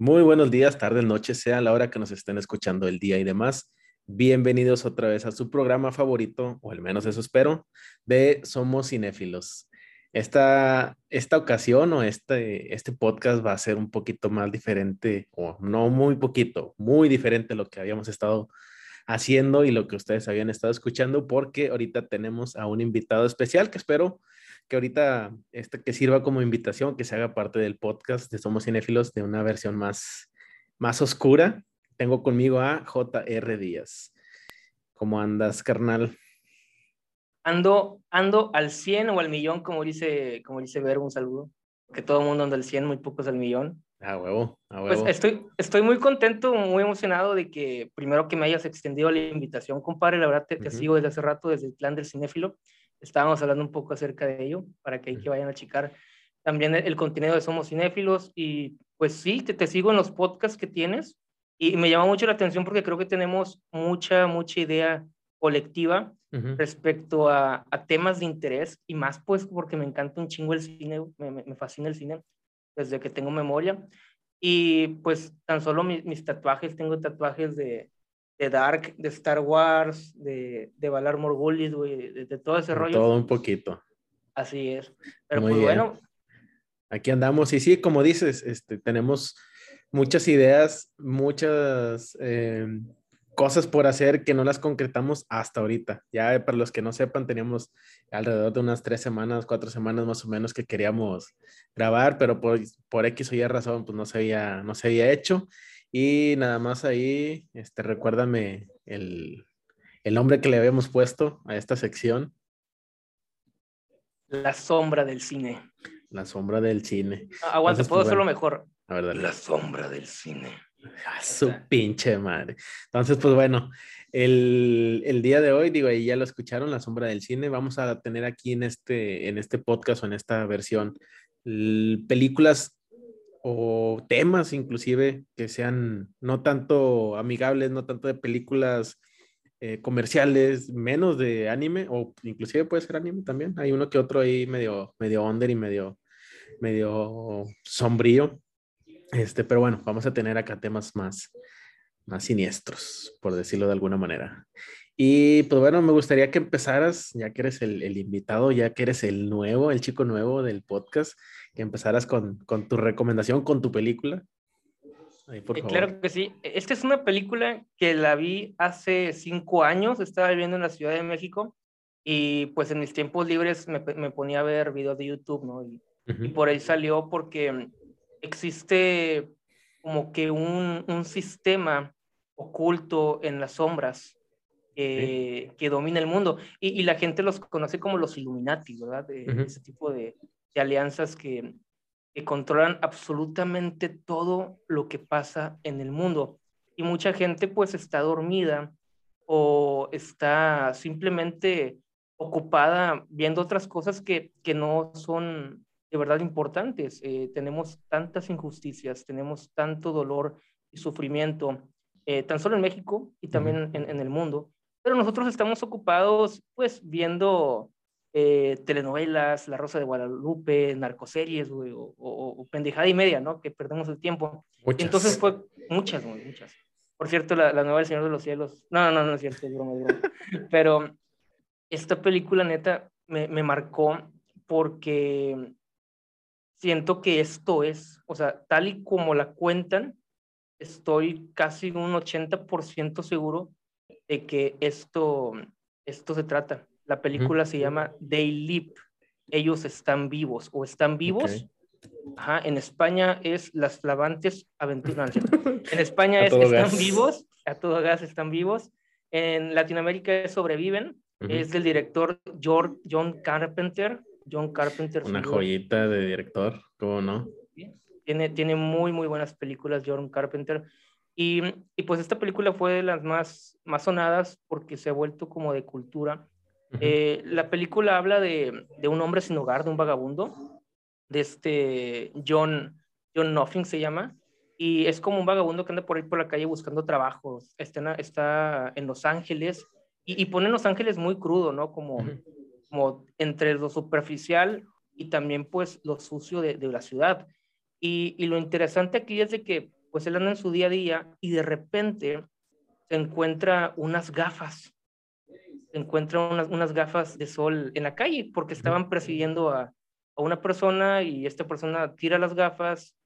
Muy buenos días, tardes, noches, sea la hora que nos estén escuchando el día y demás. Bienvenidos otra vez a su programa favorito, o al menos eso espero, de Somos Cinéfilos. Esta, esta ocasión o este, este podcast va a ser un poquito más diferente, o no muy poquito, muy diferente a lo que habíamos estado haciendo y lo que ustedes habían estado escuchando, porque ahorita tenemos a un invitado especial que espero que ahorita este, que sirva como invitación, que se haga parte del podcast de Somos Cinéfilos de una versión más, más oscura. Tengo conmigo a JR Díaz. ¿Cómo andas, carnal? Ando, ando al 100 o al millón, como dice, como dice Ver, un saludo. Que todo el mundo anda al 100, muy pocos al millón. A huevo, a pues huevo. Pues estoy, estoy muy contento, muy emocionado de que primero que me hayas extendido la invitación, compadre. La verdad te, te sigo desde hace rato, desde el plan del cinéfilo estábamos hablando un poco acerca de ello, para que ahí que vayan a checar también el, contenido de Somos Cinéfilos. Y pues sí, te, te sigo en los podcasts que tienes y me llama mucho la atención porque creo que tenemos mucha, mucha idea colectiva respecto a, a, temas de interés y más pues porque me encanta un chingo el cine, me, me, fascina el cine desde que tengo memoria. Y pues tan solo mis, mis tatuajes, tengo tatuajes de, de Dark, de Star Wars, de, de Valar güey, de, de, todo ese rollo. Todo un poquito. Así es. Pero Muy pues bien. bueno. Aquí andamos. Y sí, como dices, este, tenemos muchas ideas, muchas eh, cosas por hacer que no las concretamos hasta ahorita. Ya para los que no sepan, teníamos alrededor de unas tres semanas, cuatro semanas más o menos que queríamos grabar, pero por, por X o Y razón, pues no se había, no se había hecho. Y nada más ahí, este, recuérdame el, el nombre que le habíamos puesto a esta sección. La sombra del cine. La sombra del cine. aguanta, puedo pues, hacerlo mejor. A ver, dale. La sombra del cine. A su pinche madre. Entonces, pues bueno, el, el, día de hoy, digo, ahí ya lo escucharon, La sombra del cine. Vamos a tener aquí en este, en este podcast o en esta versión películas o temas inclusive que sean no tanto amigables, no tanto de películas eh, comerciales, menos de anime, o inclusive puede ser anime también. Hay uno que otro ahí medio, medio under y medio, medio sombrío. Este, pero bueno, vamos a tener acá temas más, más siniestros, por decirlo de alguna manera. Y pues bueno, me gustaría que empezaras, ya que eres el, el invitado, ya que eres el nuevo, el chico nuevo del podcast, que empezaras con, con tu recomendación, con tu película. Ahí, por eh, favor. Claro que sí. Esta es una película que la vi hace cinco años, estaba viviendo en la Ciudad de México y pues en mis tiempos libres me, me ponía a ver videos de YouTube, ¿no? Y, uh -huh. y, por ahí salió porque existe como que un, un sistema oculto en las sombras eh, sí. que domina el mundo y, y, la gente los conoce como los Illuminati, ¿verdad? De, uh -huh. Ese tipo de, de alianzas que, que, controlan absolutamente todo lo que pasa en el mundo. Y mucha gente pues está dormida o está simplemente ocupada viendo otras cosas que, que no son de verdad importantes. Eh, tenemos tantas injusticias, tenemos tanto dolor y sufrimiento, eh, tan solo en México y también en, en, el mundo, pero nosotros estamos ocupados pues viendo eh, telenovelas, La Rosa de Guadalupe, narcoseries, güey, o, o, o, pendejada y media, ¿no? Que perdemos el tiempo. Muchas. Entonces fue muchas, güey, muchas. Por cierto, la, la nueva El Señor de los Cielos, no, no, no, no es cierto, es broma, es broma. Pero esta película, neta, me, me marcó porque siento que esto es, o sea, tal y como la cuentan, estoy casi un 80% seguro de que esto, esto se trata. La película uh -huh. se llama They Live, ellos están vivos o están vivos. Okay. Ajá, en España es Las Flavantes Aventuras. en España es Están gas. vivos, a todo gas están vivos. En Latinoamérica es Sobreviven, uh -huh. es del director George, John Carpenter. John Carpenter. Una joyita de director, ¿cómo no? Tiene, tiene muy, muy buenas películas, John Carpenter. Y, y, pues esta película fue de las más, más sonadas porque se ha vuelto como de cultura. Uh -huh. eh, la película habla de, de, un hombre sin hogar, de un vagabundo, de este John, John Nothing se llama, y es como un vagabundo que anda por ahí por la calle buscando trabajo. Está en, está en Los Ángeles y, y pone Los Ángeles muy crudo, ¿no? Como, uh -huh. Como entre lo superficial y también pues lo sucio de, de la ciudad. Y, y, lo interesante aquí es de que pues él anda en su día a día y de repente se encuentra unas gafas, se encuentra unas, unas gafas de sol en la calle porque estaban persiguiendo a, a una persona y esta persona tira las gafas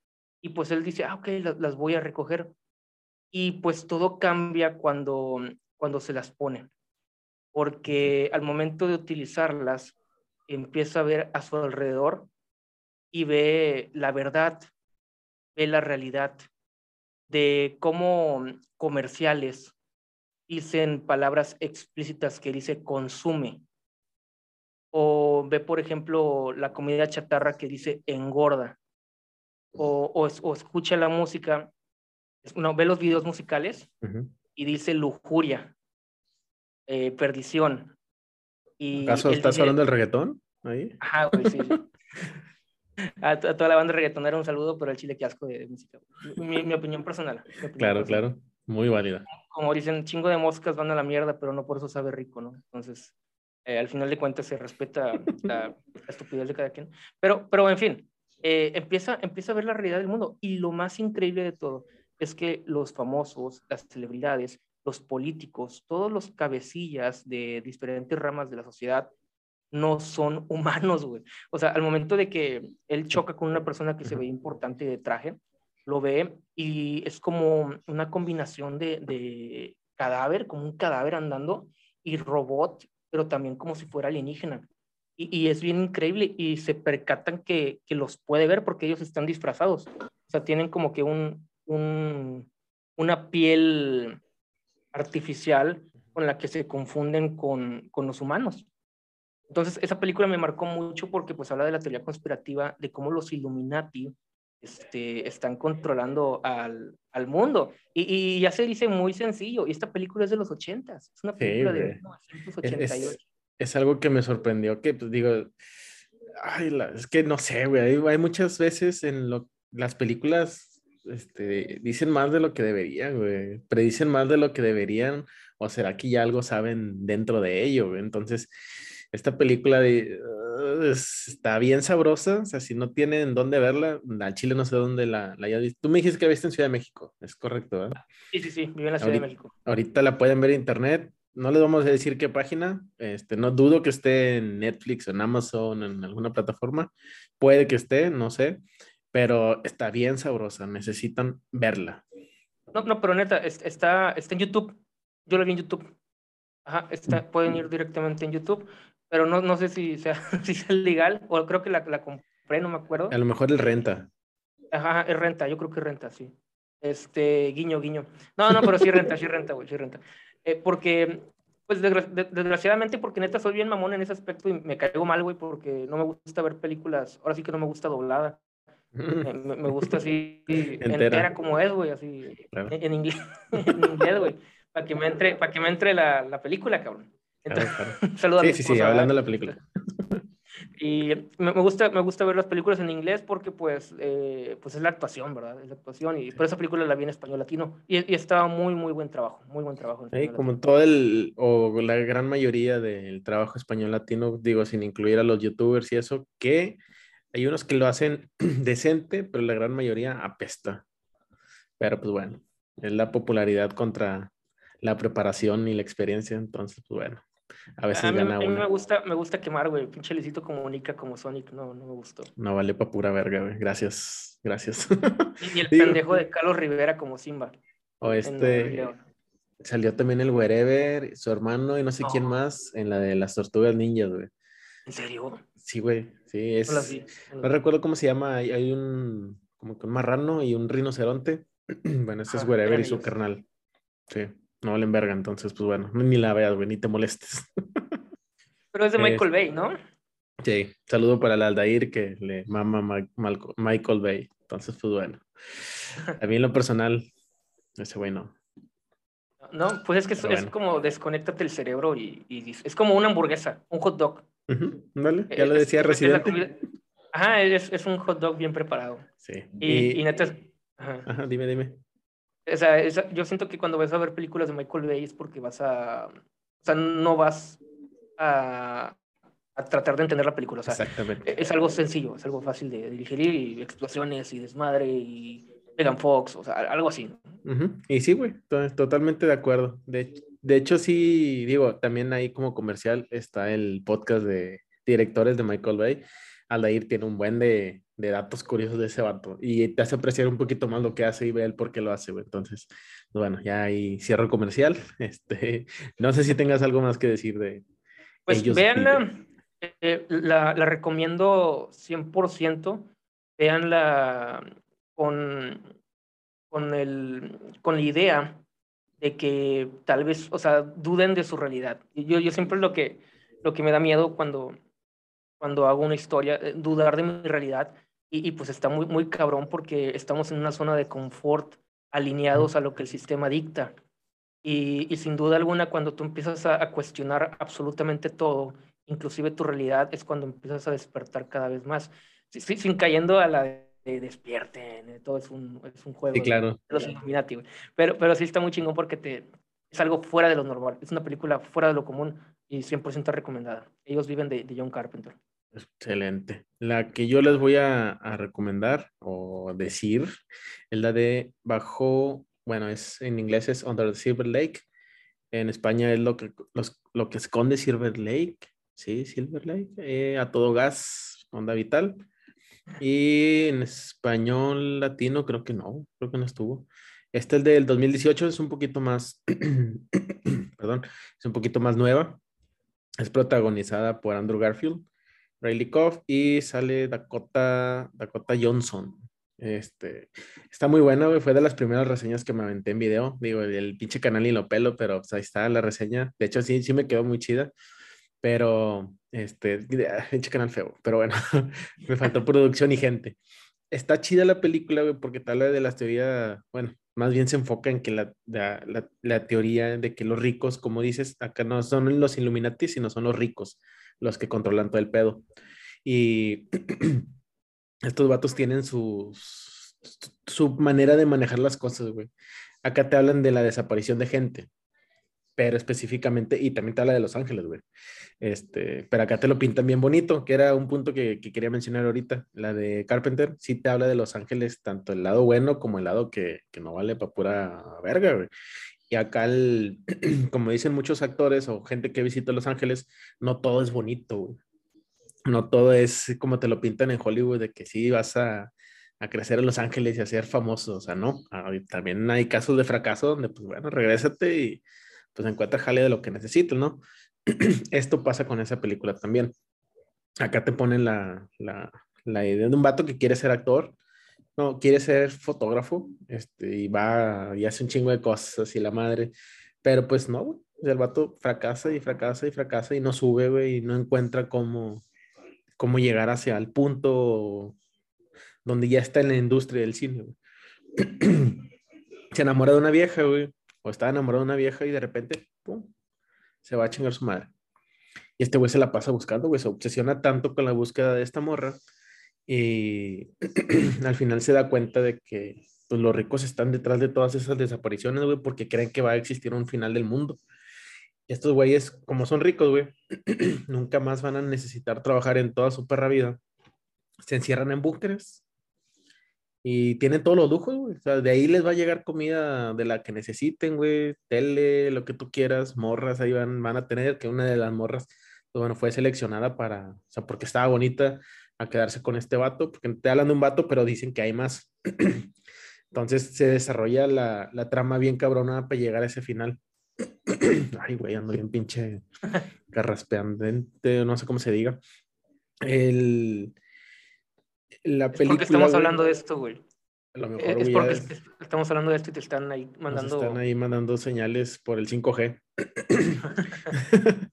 y pues él dice, ah, ok, las, las voy a recoger. Y pues todo cambia cuando, cuando se las pone, porque al momento de utilizarlas empieza a ver a su alrededor y ve la verdad, ve la realidad de cómo comerciales dicen palabras explícitas que dice consume. O ve, por ejemplo, la comida chatarra que dice engorda. O, o, escucha la música, no, ve los videos musicales y dice lujuria, eh, perdición. Y ¿Acaso estás hablando del reggaetón? Ahí. Ajá, sí. A, toda la banda reggaetonera un saludo, pero el chile que asco de música. Mi, opinión personal. claro, claro. Muy válida. Como dicen, chingo de moscas van a la mierda, pero no por eso sabe rico, ¿no? Entonces, eh, al final de cuentas se respeta la, estupidez de cada quien. Pero, pero en fin, eh, empieza, empieza a ver la realidad del mundo. Y lo más increíble de todo es que los famosos, las celebridades, los políticos, todos los cabecillas de diferentes ramas de la sociedad no son humanos, güey. O sea, al momento de que él choca con una persona que se ve importante de traje, lo ve y es como una combinación de, cadáver, como un cadáver andando, y robot, pero también como si fuera alienígena. Y, es bien increíble y se percatan que, los puede ver porque ellos están disfrazados. O sea, tienen como que un, una piel artificial con la que se confunden con, con los humanos. Entonces, esa película me marcó mucho porque pues habla de la teoría conspirativa de cómo los Illuminati este, están controlando al, al mundo. Y, y, ya se dice muy sencillo, y esta película es de los 80, es una película de 1988. Es, algo que me sorprendió, que pues digo, ay, es que no sé, güey, hay, muchas veces en lo, las películas este, dicen más de lo que deberían, güey, predicen más de lo que deberían, o será que ya algo saben dentro de ello, güey? Entonces, esta película de, está bien sabrosa, o sea, si no tienen dónde verla, al Chile no sé dónde la, la haya visto. Tú me dijiste que viste en Ciudad de México, es correcto, ¿verdad? Sí, sí, sí, vive en la Ciudad de México. Ahorita la pueden ver en internet, no les vamos a decir qué página, este, no dudo que esté en Netflix, en Amazon, en alguna plataforma, puede que esté, no sé, pero está bien sabrosa, necesitan verla. No, no, pero neta, está, está en YouTube, yo la vi en YouTube. Ajá, está, pueden ir directamente en YouTube pero no, no sé si sea, si es legal, o creo que la, la compré, no me acuerdo. A lo mejor es renta. Ajá, es renta, yo creo que es renta, sí. Este, guiño, guiño. No, no, pero sí renta, sí renta, güey, sí renta. Eh, porque, pues desgraciadamente, porque neta soy bien mamón en ese aspecto y me caigo mal, güey, porque no me gusta ver películas, ahora sí que no me gusta doblada. Me, me, gusta así entera, como es, güey, así en, inglés, en inglés, güey, para que me entre, para que me entre la, la película, cabrón. Saludos sí, sí, sí, hablando de la película. Y me, gusta, me gusta ver las películas en inglés porque pues, eh, pues es la actuación, ¿verdad? Es la actuación y por esa película la vi en español latino y, y estaba muy, muy buen trabajo, muy buen trabajo. Sí, como todo el, o la gran mayoría del trabajo español latino, digo, sin incluir a los youtubers y eso, que hay unos que lo hacen decente, pero la gran mayoría apesta. Pero pues bueno, es la popularidad contra la preparación y la experiencia, entonces pues bueno. A veces a mí, a mí me gusta, me gusta quemar, güey. Pinche Licito comunica como Sonic, no, no me gustó. No vale pa' pura verga, güey. Gracias, gracias. Y, el pendejo de Carlos Rivera como Simba. O este. Salió también el Wherever, su hermano y no sé quién más en la de las tortugas ninjas, güey. ¿En serio? Sí, güey. Sí, es. No, recuerdo cómo se llama. Hay, hay, un. Como que un marrano y un rinoceronte. bueno, este es Wherever y su carnal. Sí. No valen verga, entonces, pues bueno, ni la veas, güey, ni te molestes. Pero es de Michael Bay, ¿no? Sí, saludo para el Aldair que le mama Michael Bay. Entonces, pues bueno. A mí en lo personal, ese güey no. No, pues es que es, como desconéctate el cerebro y, es como una hamburguesa, un hot dog. Vale, ya lo decía Residente. Ajá, es, un hot dog bien preparado. Sí. Y, y, neta. ajá, dime, dime. O sea, yo siento que cuando vas a ver películas de Michael Bay es porque vas a. O sea, no vas a, a tratar de entender la película. O sea, Exactamente. Es algo sencillo, es algo fácil de digerir y explosiones y desmadre y Megan Fox, o sea, algo así. Y sí, güey, totalmente de acuerdo. De, de hecho, sí, digo, también ahí como comercial está el podcast de directores de Michael Bay. Aldair tiene un buen de, de datos curiosos de ese vato y te hace apreciar un poquito más lo que hace y ve él por qué lo hace, güey. Entonces, bueno, ya ahí cierro comercial. Este, no sé si tengas algo más que decir de. Pues veanla, eh, la, la, recomiendo 100%. Veanla con, con, el, con la idea de que tal vez, o sea, duden de su realidad. Yo, yo siempre lo que, lo que me da miedo cuando, cuando hago una historia, eh, dudar de mi realidad. Y, y, pues está muy, muy cabrón porque estamos en una zona de confort alineados a lo que el sistema dicta. Y, y sin duda alguna, cuando tú empiezas a, a, cuestionar absolutamente todo, inclusive tu realidad, es cuando empiezas a despertar cada vez más, sin, sin cayendo a la de despierten, eh, todo es un, es un juego sí, claro. de los Illuminati, Pero, pero sí está muy chingón porque te, es algo fuera de lo normal, es una película fuera de lo común y 100% recomendada. Ellos viven de, de, John Carpenter. Excelente. La que yo les voy a, a, recomendar o decir es la de Bajo, bueno, es en inglés es Under the Silver Lake. En España es lo que, los, lo que esconde Silver Lake. Sí, Silver Lake. Eh, a todo gas, onda vital. Y en español latino creo que no, creo que no estuvo. Este es del 2018, es un poquito más, perdón, es un poquito más nueva. Es protagonizada por Andrew Garfield, Riley Coff y sale Dakota, Dakota Johnson. Este, está muy buena, Fue de las primeras reseñas que me aventé en video. Digo, el pinche canal y lo pelo, pero pues, ahí está la reseña. De hecho, sí, sí me quedó muy chida. Pero, este, pinche canal feo. Pero bueno, me faltó producción y gente. Está chida la película, güey, porque tal de la teoría, bueno, más bien se enfoca en que la, la, la, teoría de que los ricos, como dices, acá no son los Illuminati, sino son los ricos los que controlan todo el pedo. Y estos vatos tienen sus, su manera de manejar las cosas, güey. Acá te hablan de la desaparición de gente pero específicamente, y también te habla de Los Ángeles, güey. Este, pero acá te lo pintan bien bonito, que era un punto que, que, quería mencionar ahorita, la de Carpenter, sí te habla de Los Ángeles, tanto el lado bueno como el lado que, que no vale para pura verga, güey. Y acá, el, como dicen muchos actores o gente que visita Los Ángeles, no todo es bonito, güey. No todo es como te lo pintan en Hollywood, de que sí vas a, a crecer en Los Ángeles y a ser famoso, o sea, no. También hay casos de fracaso donde, pues bueno, regrésate y pues encuentra jale de lo que necesitas, ¿no? Esto pasa con esa película también. Acá te ponen la, la, la, idea de un vato que quiere ser actor, no, quiere ser fotógrafo, este, y va y hace un chingo de cosas y la madre, pero pues no. El vato fracasa y fracasa y fracasa y no sube, güey, y no encuentra cómo, cómo llegar hacia el punto donde ya está en la industria del cine, güey. Se enamora de una vieja, güey o está enamorado de una vieja y de repente, pum, se va a chingar su madre. Y este güey se la pasa buscando, güey, se obsesiona tanto con la búsqueda de esta morra y al final se da cuenta de que pues, los ricos están detrás de todas esas desapariciones, güey, porque creen que va a existir un final del mundo. Y estos güeyes, como son ricos, güey, nunca más van a necesitar trabajar en toda su perra vida. Se encierran en búnkeres y tienen todos los lujos, güey. O sea, de ahí les va a llegar comida de la que necesiten, güey. Tele, lo que tú quieras, morras, ahí van, van a tener, que una de las morras, bueno, fue seleccionada para, o sea, porque estaba bonita a quedarse con este vato, porque te hablan de un vato, pero dicen que hay más. Entonces se desarrolla la, la trama bien cabrona para llegar a ese final. Ay, güey, ando bien pinche carraspeante, no sé cómo se diga. El, la película. Es porque estamos hablando de esto, güey. A lo mejor, es porque estamos hablando de esto y te están ahí mandando. están ahí mandando señales por el 5G.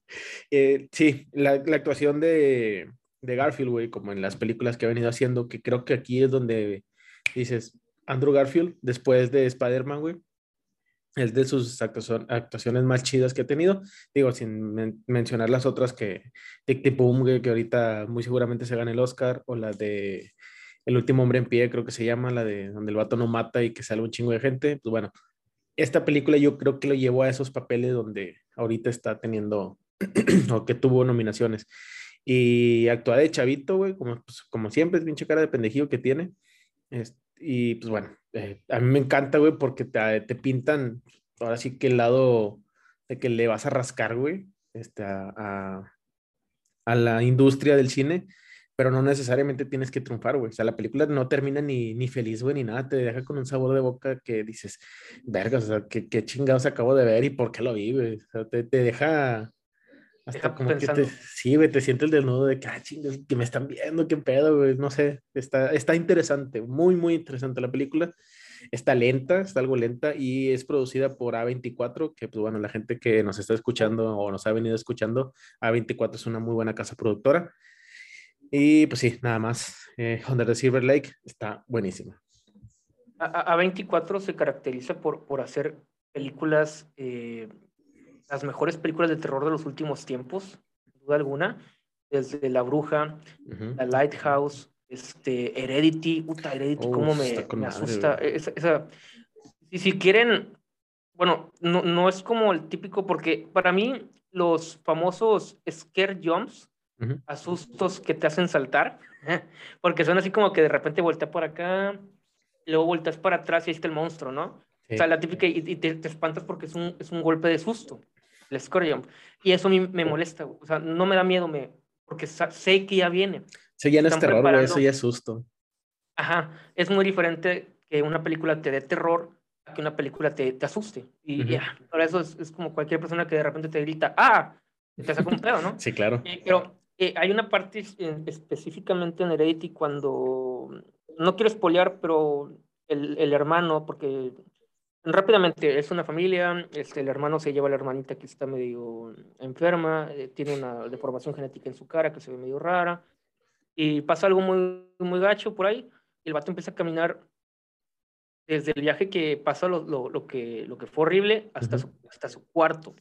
eh, sí, la, la actuación de, de, Garfield, güey, como en las películas que ha venido haciendo, que creo que aquí es donde dices, Andrew Garfield, después de Spider-Man, güey, es de sus actuaciones más chidas que ha tenido. Digo, sin mencionar las otras que Tic Tic Boom, que ahorita muy seguramente se gana el Oscar, o la de El último hombre en pie, creo que se llama, la de donde el vato no mata y que sale un chingo de gente. Pues bueno, esta película yo creo que lo llevó a esos papeles donde ahorita está teniendo, o que tuvo nominaciones. Y actúa de chavito, güey, como, pues, como siempre, es pinche cara de pendejillo que tiene. y pues bueno, eh, a mí me encanta, güey, porque te, te, pintan, ahora sí que el lado de que le vas a rascar, güey, este, a, a, la industria del cine, pero no necesariamente tienes que triunfar, güey. O sea, la película no termina ni, ni feliz, güey, ni nada, te deja con un sabor de boca que dices, verga, o sea, qué, qué chingados acabo de ver y por qué lo vi, güey. O sea, te, te deja hasta como que te, sí, güey, te sientes desnudo de que, ah, chingas, que me están viendo, qué pedo, güey, no sé, está, está interesante, muy, muy interesante la película. Está lenta, está algo lenta y es producida por A24, que pues bueno, la gente que nos está escuchando o nos ha venido escuchando, A24 es una muy buena casa productora. Y pues sí, nada más, eh, Under the Silver Lake está buenísima. A24 se caracteriza por, por hacer películas eh, las mejores películas de terror de los últimos tiempos, sin duda alguna, desde La Bruja, La Lighthouse, este, Heredity, puta, Heredity, cómo me, me asusta. Esa, si quieren, bueno, no, no es como el típico, porque para mí los famosos scare jumps, asustos que te hacen saltar, porque son así como que de repente voltea por acá, luego volteas para atrás y ahí está el monstruo, ¿no? O sea, la típica, y, te, te, espantas porque es un, es un golpe de susto el score Y eso a mí me molesta, o sea, no me da miedo, me, porque sé que ya viene. Sí, ya no es terror, eso ya es susto. Ajá, es muy diferente que una película te dé terror a que una película te, te asuste. Y ya, por eso es, como cualquier persona que de repente te grita, ¡ah! te saca un pedo, ¿no? sí, claro. pero eh, hay una parte específicamente en Heredity cuando, no quiero espolear, pero el, el hermano, porque Rápidamente, es una familia, este, el hermano se lleva a la hermanita que está medio enferma, eh, tiene una deformación genética en su cara que se ve medio rara, y pasa algo muy, muy gacho por ahí, y el vato empieza a caminar desde el viaje que pasó lo, lo, lo que, lo que fue horrible hasta, su, hasta su cuarto.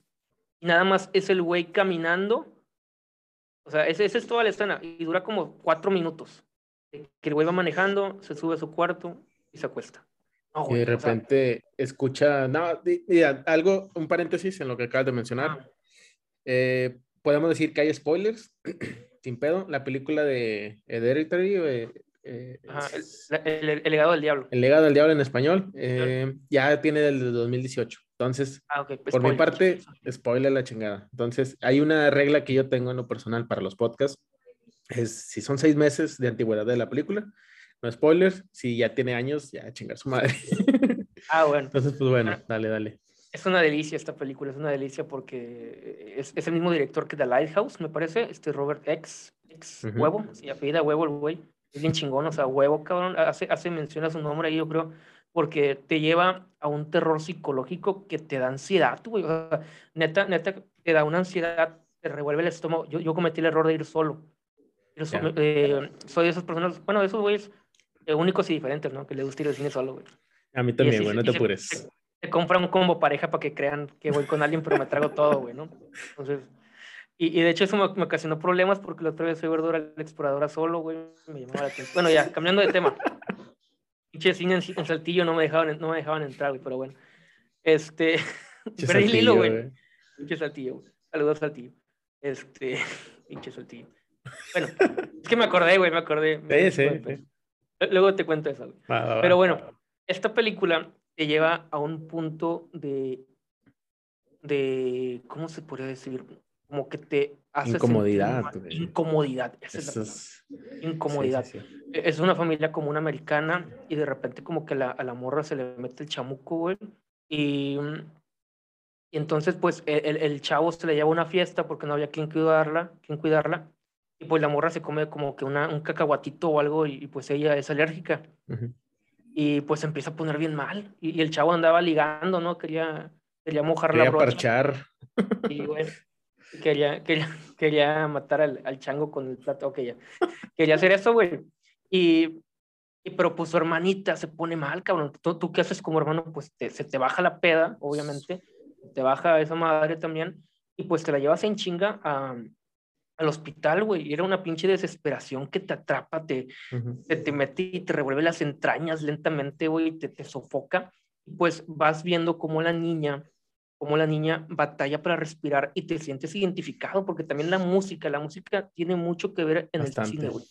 Y nada más es el güey caminando, o sea, esa es toda la escena, y dura como cuatro minutos. Que el güey va manejando, se sube a su cuarto y se acuesta y de repente escucha, no, algo, un paréntesis en lo que acabas de mencionar. Eh, podemos decir que hay spoilers, sin pedo. La película de Hereditary, eh, eh el, legado del diablo. El legado del diablo en español, eh, ya tiene del 2018. Entonces, ah, pues por mi parte, spoiler la chingada. Entonces, hay una regla que yo tengo en lo personal para los podcasts. Es si son seis meses de antigüedad de la película, no spoilers, si ya tiene años, ya chingar su madre. Ah, bueno. Entonces, pues bueno, dale, dale. Es una delicia esta película, es una delicia porque es, es el mismo director que The Lighthouse, me parece, este Robert X, X Huevo, sí, apellida Huevo el güey, es bien chingón, o sea, Huevo, cabrón, hace, hace mención a su nombre ahí, yo creo, porque te lleva a un terror psicológico que te da ansiedad, güey, o sea, neta, neta, te da una ansiedad, te revuelve el estómago, yo, yo cometí el error de ir solo, eh, soy de esas personas, bueno, de esos güeyes únicos y diferentes, ¿no? Que le gusta ir al cine solo, güey. A mí también, güey, no te apures. Se, compra un combo pareja para que crean que voy con alguien, pero me trago todo, güey, ¿no? Entonces, y, y de hecho eso me, ocasionó problemas porque la otra vez fui a ver la exploradora solo, güey, me llamaba la atención. Bueno, ya, cambiando de tema. Pinche cine en, Saltillo no me dejaban, no me dejaban entrar, güey, pero bueno. Este, perdí el hilo, güey. Pinche Saltillo, güey. Saludos Saltillo. Este, pinche Saltillo. Bueno, es que me acordé, güey, me acordé. Sí, sí, sí. Luego te cuento eso. Pero bueno, esta película te lleva a un punto de, de ¿cómo se podría decir? Como que te hace incomodidad. Incomodidad. es incomodidad. E, es una familia como una americana y de repente como que la, a la morra se le mete el chamuco, güey. Y, y entonces pues e, el, el, chavo se le lleva a una fiesta porque no había quien cuidarla, quien cuidarla y pues la morra se come como que una, un cacahuatito o algo y, pues ella es alérgica. Y pues empieza a poner bien mal. Y, el chavo andaba ligando, ¿no? Quería, quería mojar la brocha. parchar. Y bueno, quería, quería, quería matar al, al, chango con el plato. Ok, ya. Quería hacer eso, güey. Y, y, pero pues su hermanita se pone mal, cabrón. ¿Tú, tú qué haces como hermano? Pues se te baja la peda, obviamente. Te baja esa madre también. Y pues te la llevas en chinga a al hospital, güey. Era una pinche desesperación que te atrapa, te, te, mete y te revuelve las entrañas lentamente, güey, te, te sofoca. Pues vas viendo cómo la niña, cómo la niña batalla para respirar y te sientes identificado, porque también la música, la música tiene mucho que ver en el cine, güey.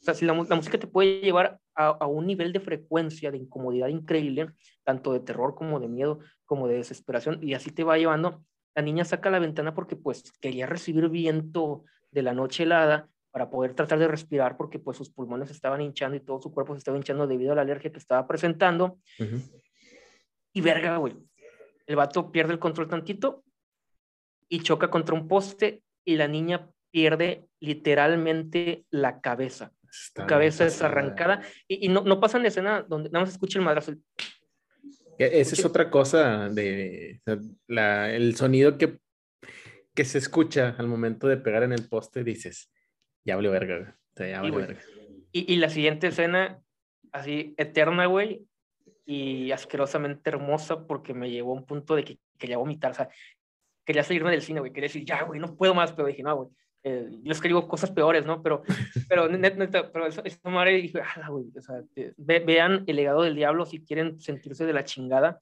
O sea, si la, música te puede llevar a, a, un nivel de frecuencia, de incomodidad increíble, tanto de terror como de miedo, como de desesperación, y así te va llevando, la niña saca la ventana porque pues quería recibir viento de la noche helada para poder tratar de respirar porque pues sus pulmones estaban hinchando y todo su cuerpo se estaba hinchando debido a la alergia que estaba presentando. Y verga, güey. El vato pierde el control tantito y choca contra un poste y la niña pierde literalmente la cabeza. Su cabeza es arrancada y, y no, no, pasa en escena donde nada más escucha el madrazo. Esa es otra cosa de la, el sonido que, que se escucha al momento de pegar en el poste, dices, ya vale verga, ya vale verga. Y, y, la siguiente escena, así eterna, güey, y asquerosamente hermosa porque me llevó a un punto de que quería vomitar, o sea, quería salirme del cine, güey, quería decir, ya, güey, no puedo más, pero dije, no, güey, eh, yo escribo cosas peores, ¿no? Pero, pero, pero eso, eso madre dije, ah, güey, o sea, vean El legado del diablo si quieren sentirse de la chingada.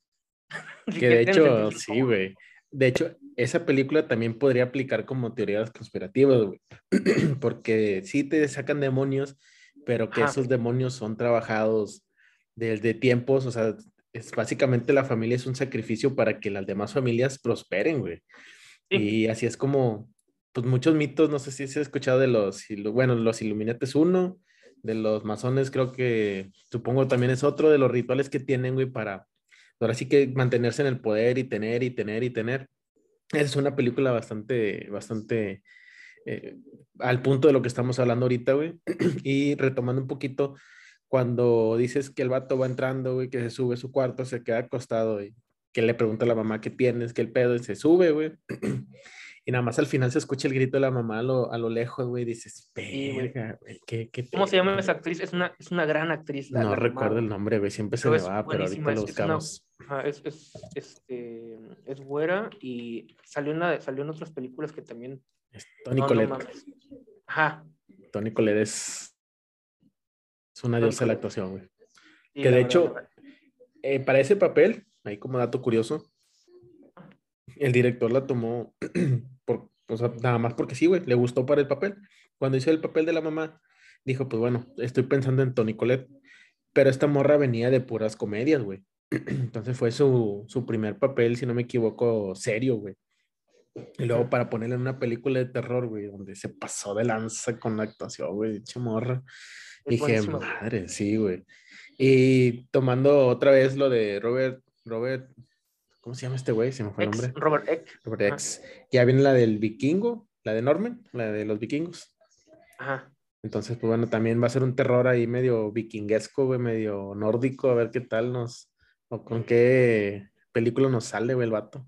que de hecho, sí, güey. De hecho, esa película también podría aplicar como teorías conspirativas, güey. Porque sí te sacan demonios, pero que esos demonios son trabajados desde tiempos, o sea, es básicamente la familia es un sacrificio para que las demás familias prosperen, güey. Y así es como, pues muchos mitos, no sé si se ha escuchado de los, bueno, los Illuminates uno, de los masones creo que, supongo también es otro de los rituales que tienen, güey, para, ahora sí que mantenerse en el poder y tener y tener y tener. Es una película bastante, bastante eh, al punto de lo que estamos hablando ahorita, güey. Y retomando un poquito, cuando dices que el vato va entrando, güey, que se sube a su cuarto, se queda acostado y que le pregunta a la mamá qué tienes, que el pedo, y se sube, güey. Y nada más al final se escucha el grito de la mamá a lo, a lo lejos, güey, dices, verga, güey, ¿qué, qué ¿Cómo se llama esa actriz? Es una, es una gran actriz. no recuerdo el nombre, güey, siempre se me va, pero ahorita lo buscamos. Es, es, este, es güera y salió en, la, salió en otras películas que también... Tony Colette. Ajá. Tony Colette es es una diosa de la actuación, güey. que de hecho, eh, para ese papel, ahí como dato curioso, el director la tomó por, o sea, nada más porque sí, güey, le gustó para el papel. Cuando hizo el papel de la mamá, dijo, pues bueno, estoy pensando en Tony Colette, pero esta morra venía de puras comedias, güey. Entonces fue su, su primer papel, si no me equivoco, serio, güey. Y luego para ponerle en una película de terror, güey, donde se pasó de lanza con la actuación, güey, dicha morra. Dije, madre, sí, güey. Y tomando otra vez lo de Robert, Robert, ¿cómo se llama este güey? Se me fue el nombre. Robert X. Robert X. Ya viene la del vikingo, la de Norman, la de los vikingos. Ajá. Entonces, pues bueno, también va a ser un terror ahí medio vikinguesco, güey, medio nórdico, a ver qué tal nos, o con qué película nos sale, güey, el vato.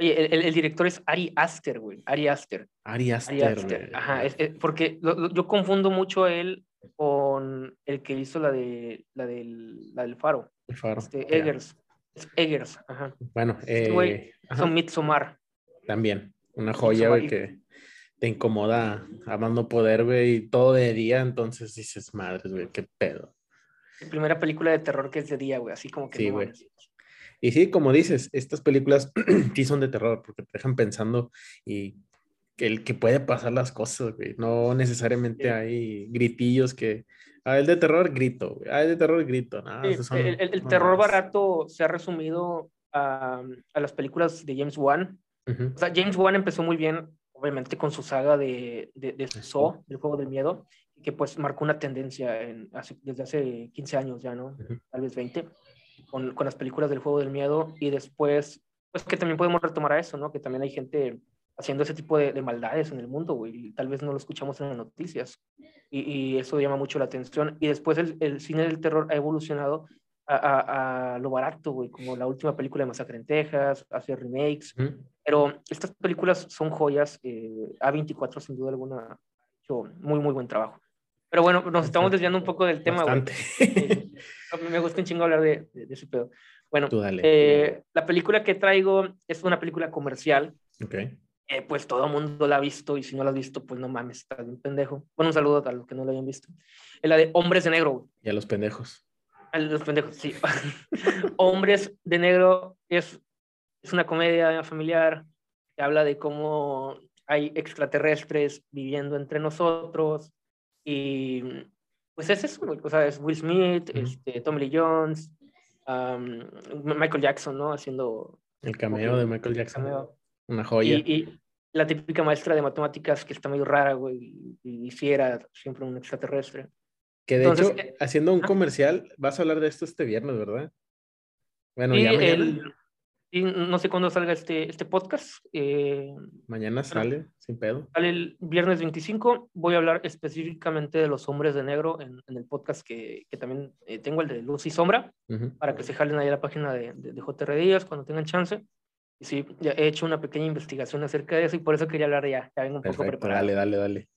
Oye, el, director es Ari Aster, güey. Ari Aster. Ari Aster. Ajá, porque yo confundo mucho a él con el que hizo la de la del, la del faro. El faro. Este, Eggers. Eggers, ajá. Bueno, este eh, son Midsommar. También, una joya, güey, que te incomoda amando poder, güey, y todo de día, entonces dices, madre, güey, qué pedo. Primera película de terror que es de día, güey, así como que sí, güey. Y sí, como dices, estas películas sí son de terror porque te dejan pensando y el que puede pasar las cosas, güey. No necesariamente hay gritillos que. Ah, el de terror, grito, güey. Ah, el de terror, grito. el, terror barato se ha resumido a, a, las películas de James Wan. O sea, James Wan empezó muy bien, obviamente, con su saga de, de, de Saw, el juego del miedo, que pues marcó una tendencia en, desde hace 15 años ya, ¿no? Tal vez 20, con, con las películas del juego del miedo. Y después, pues que también podemos retomar a eso, ¿no? Que también hay gente haciendo ese tipo de, maldades en el mundo, güey, y tal vez no lo escuchamos en las noticias. Y, eso llama mucho la atención. Y después el, el cine del terror ha evolucionado a, a, lo barato, güey, como la última película de Masacre en Texas, hace remakes. Pero estas películas son joyas. Eh, A24, sin duda alguna, ha hecho muy, muy buen trabajo. Pero bueno, nos estamos desviando un poco del tema, güey. me gusta un chingo hablar de, de, ese pedo. Bueno, eh, la película que traigo es una película comercial. Okay. Eh, pues todo el mundo la ha visto y si no la has visto, pues no mames, estás un pendejo. Bueno, un saludo a los que no la hayan visto. Es la de Hombres de Negro. Y a los pendejos. A los pendejos, sí. Hombres de Negro es, es una comedia familiar que habla de cómo hay extraterrestres viviendo entre nosotros Y pues es eso, o sea, es Will Smith, este, Tommy Lee Jones, Michael Jackson, ¿no? Haciendo... El cameo de Michael Jackson. Una joya. Y, la típica maestra de matemáticas que está medio rara, güey, y, si era siempre un extraterrestre. Que de hecho, eh, haciendo un comercial, vas a hablar de esto este viernes, ¿verdad? Bueno, ya mañana. Y no sé cuándo salga este, este podcast. Eh, mañana sale, sin pedo. Sale el viernes 25. Voy a hablar específicamente de los hombres de negro en, en el podcast que, que también eh, tengo, el de Luz y Sombra, para que se jalen ahí a la página de, de, de JR Díaz cuando tengan chance. Y sí, ya he hecho una pequeña investigación acerca de eso y por eso quería hablar ya. Ya vengo un poco preparado. Dale, dale, dale.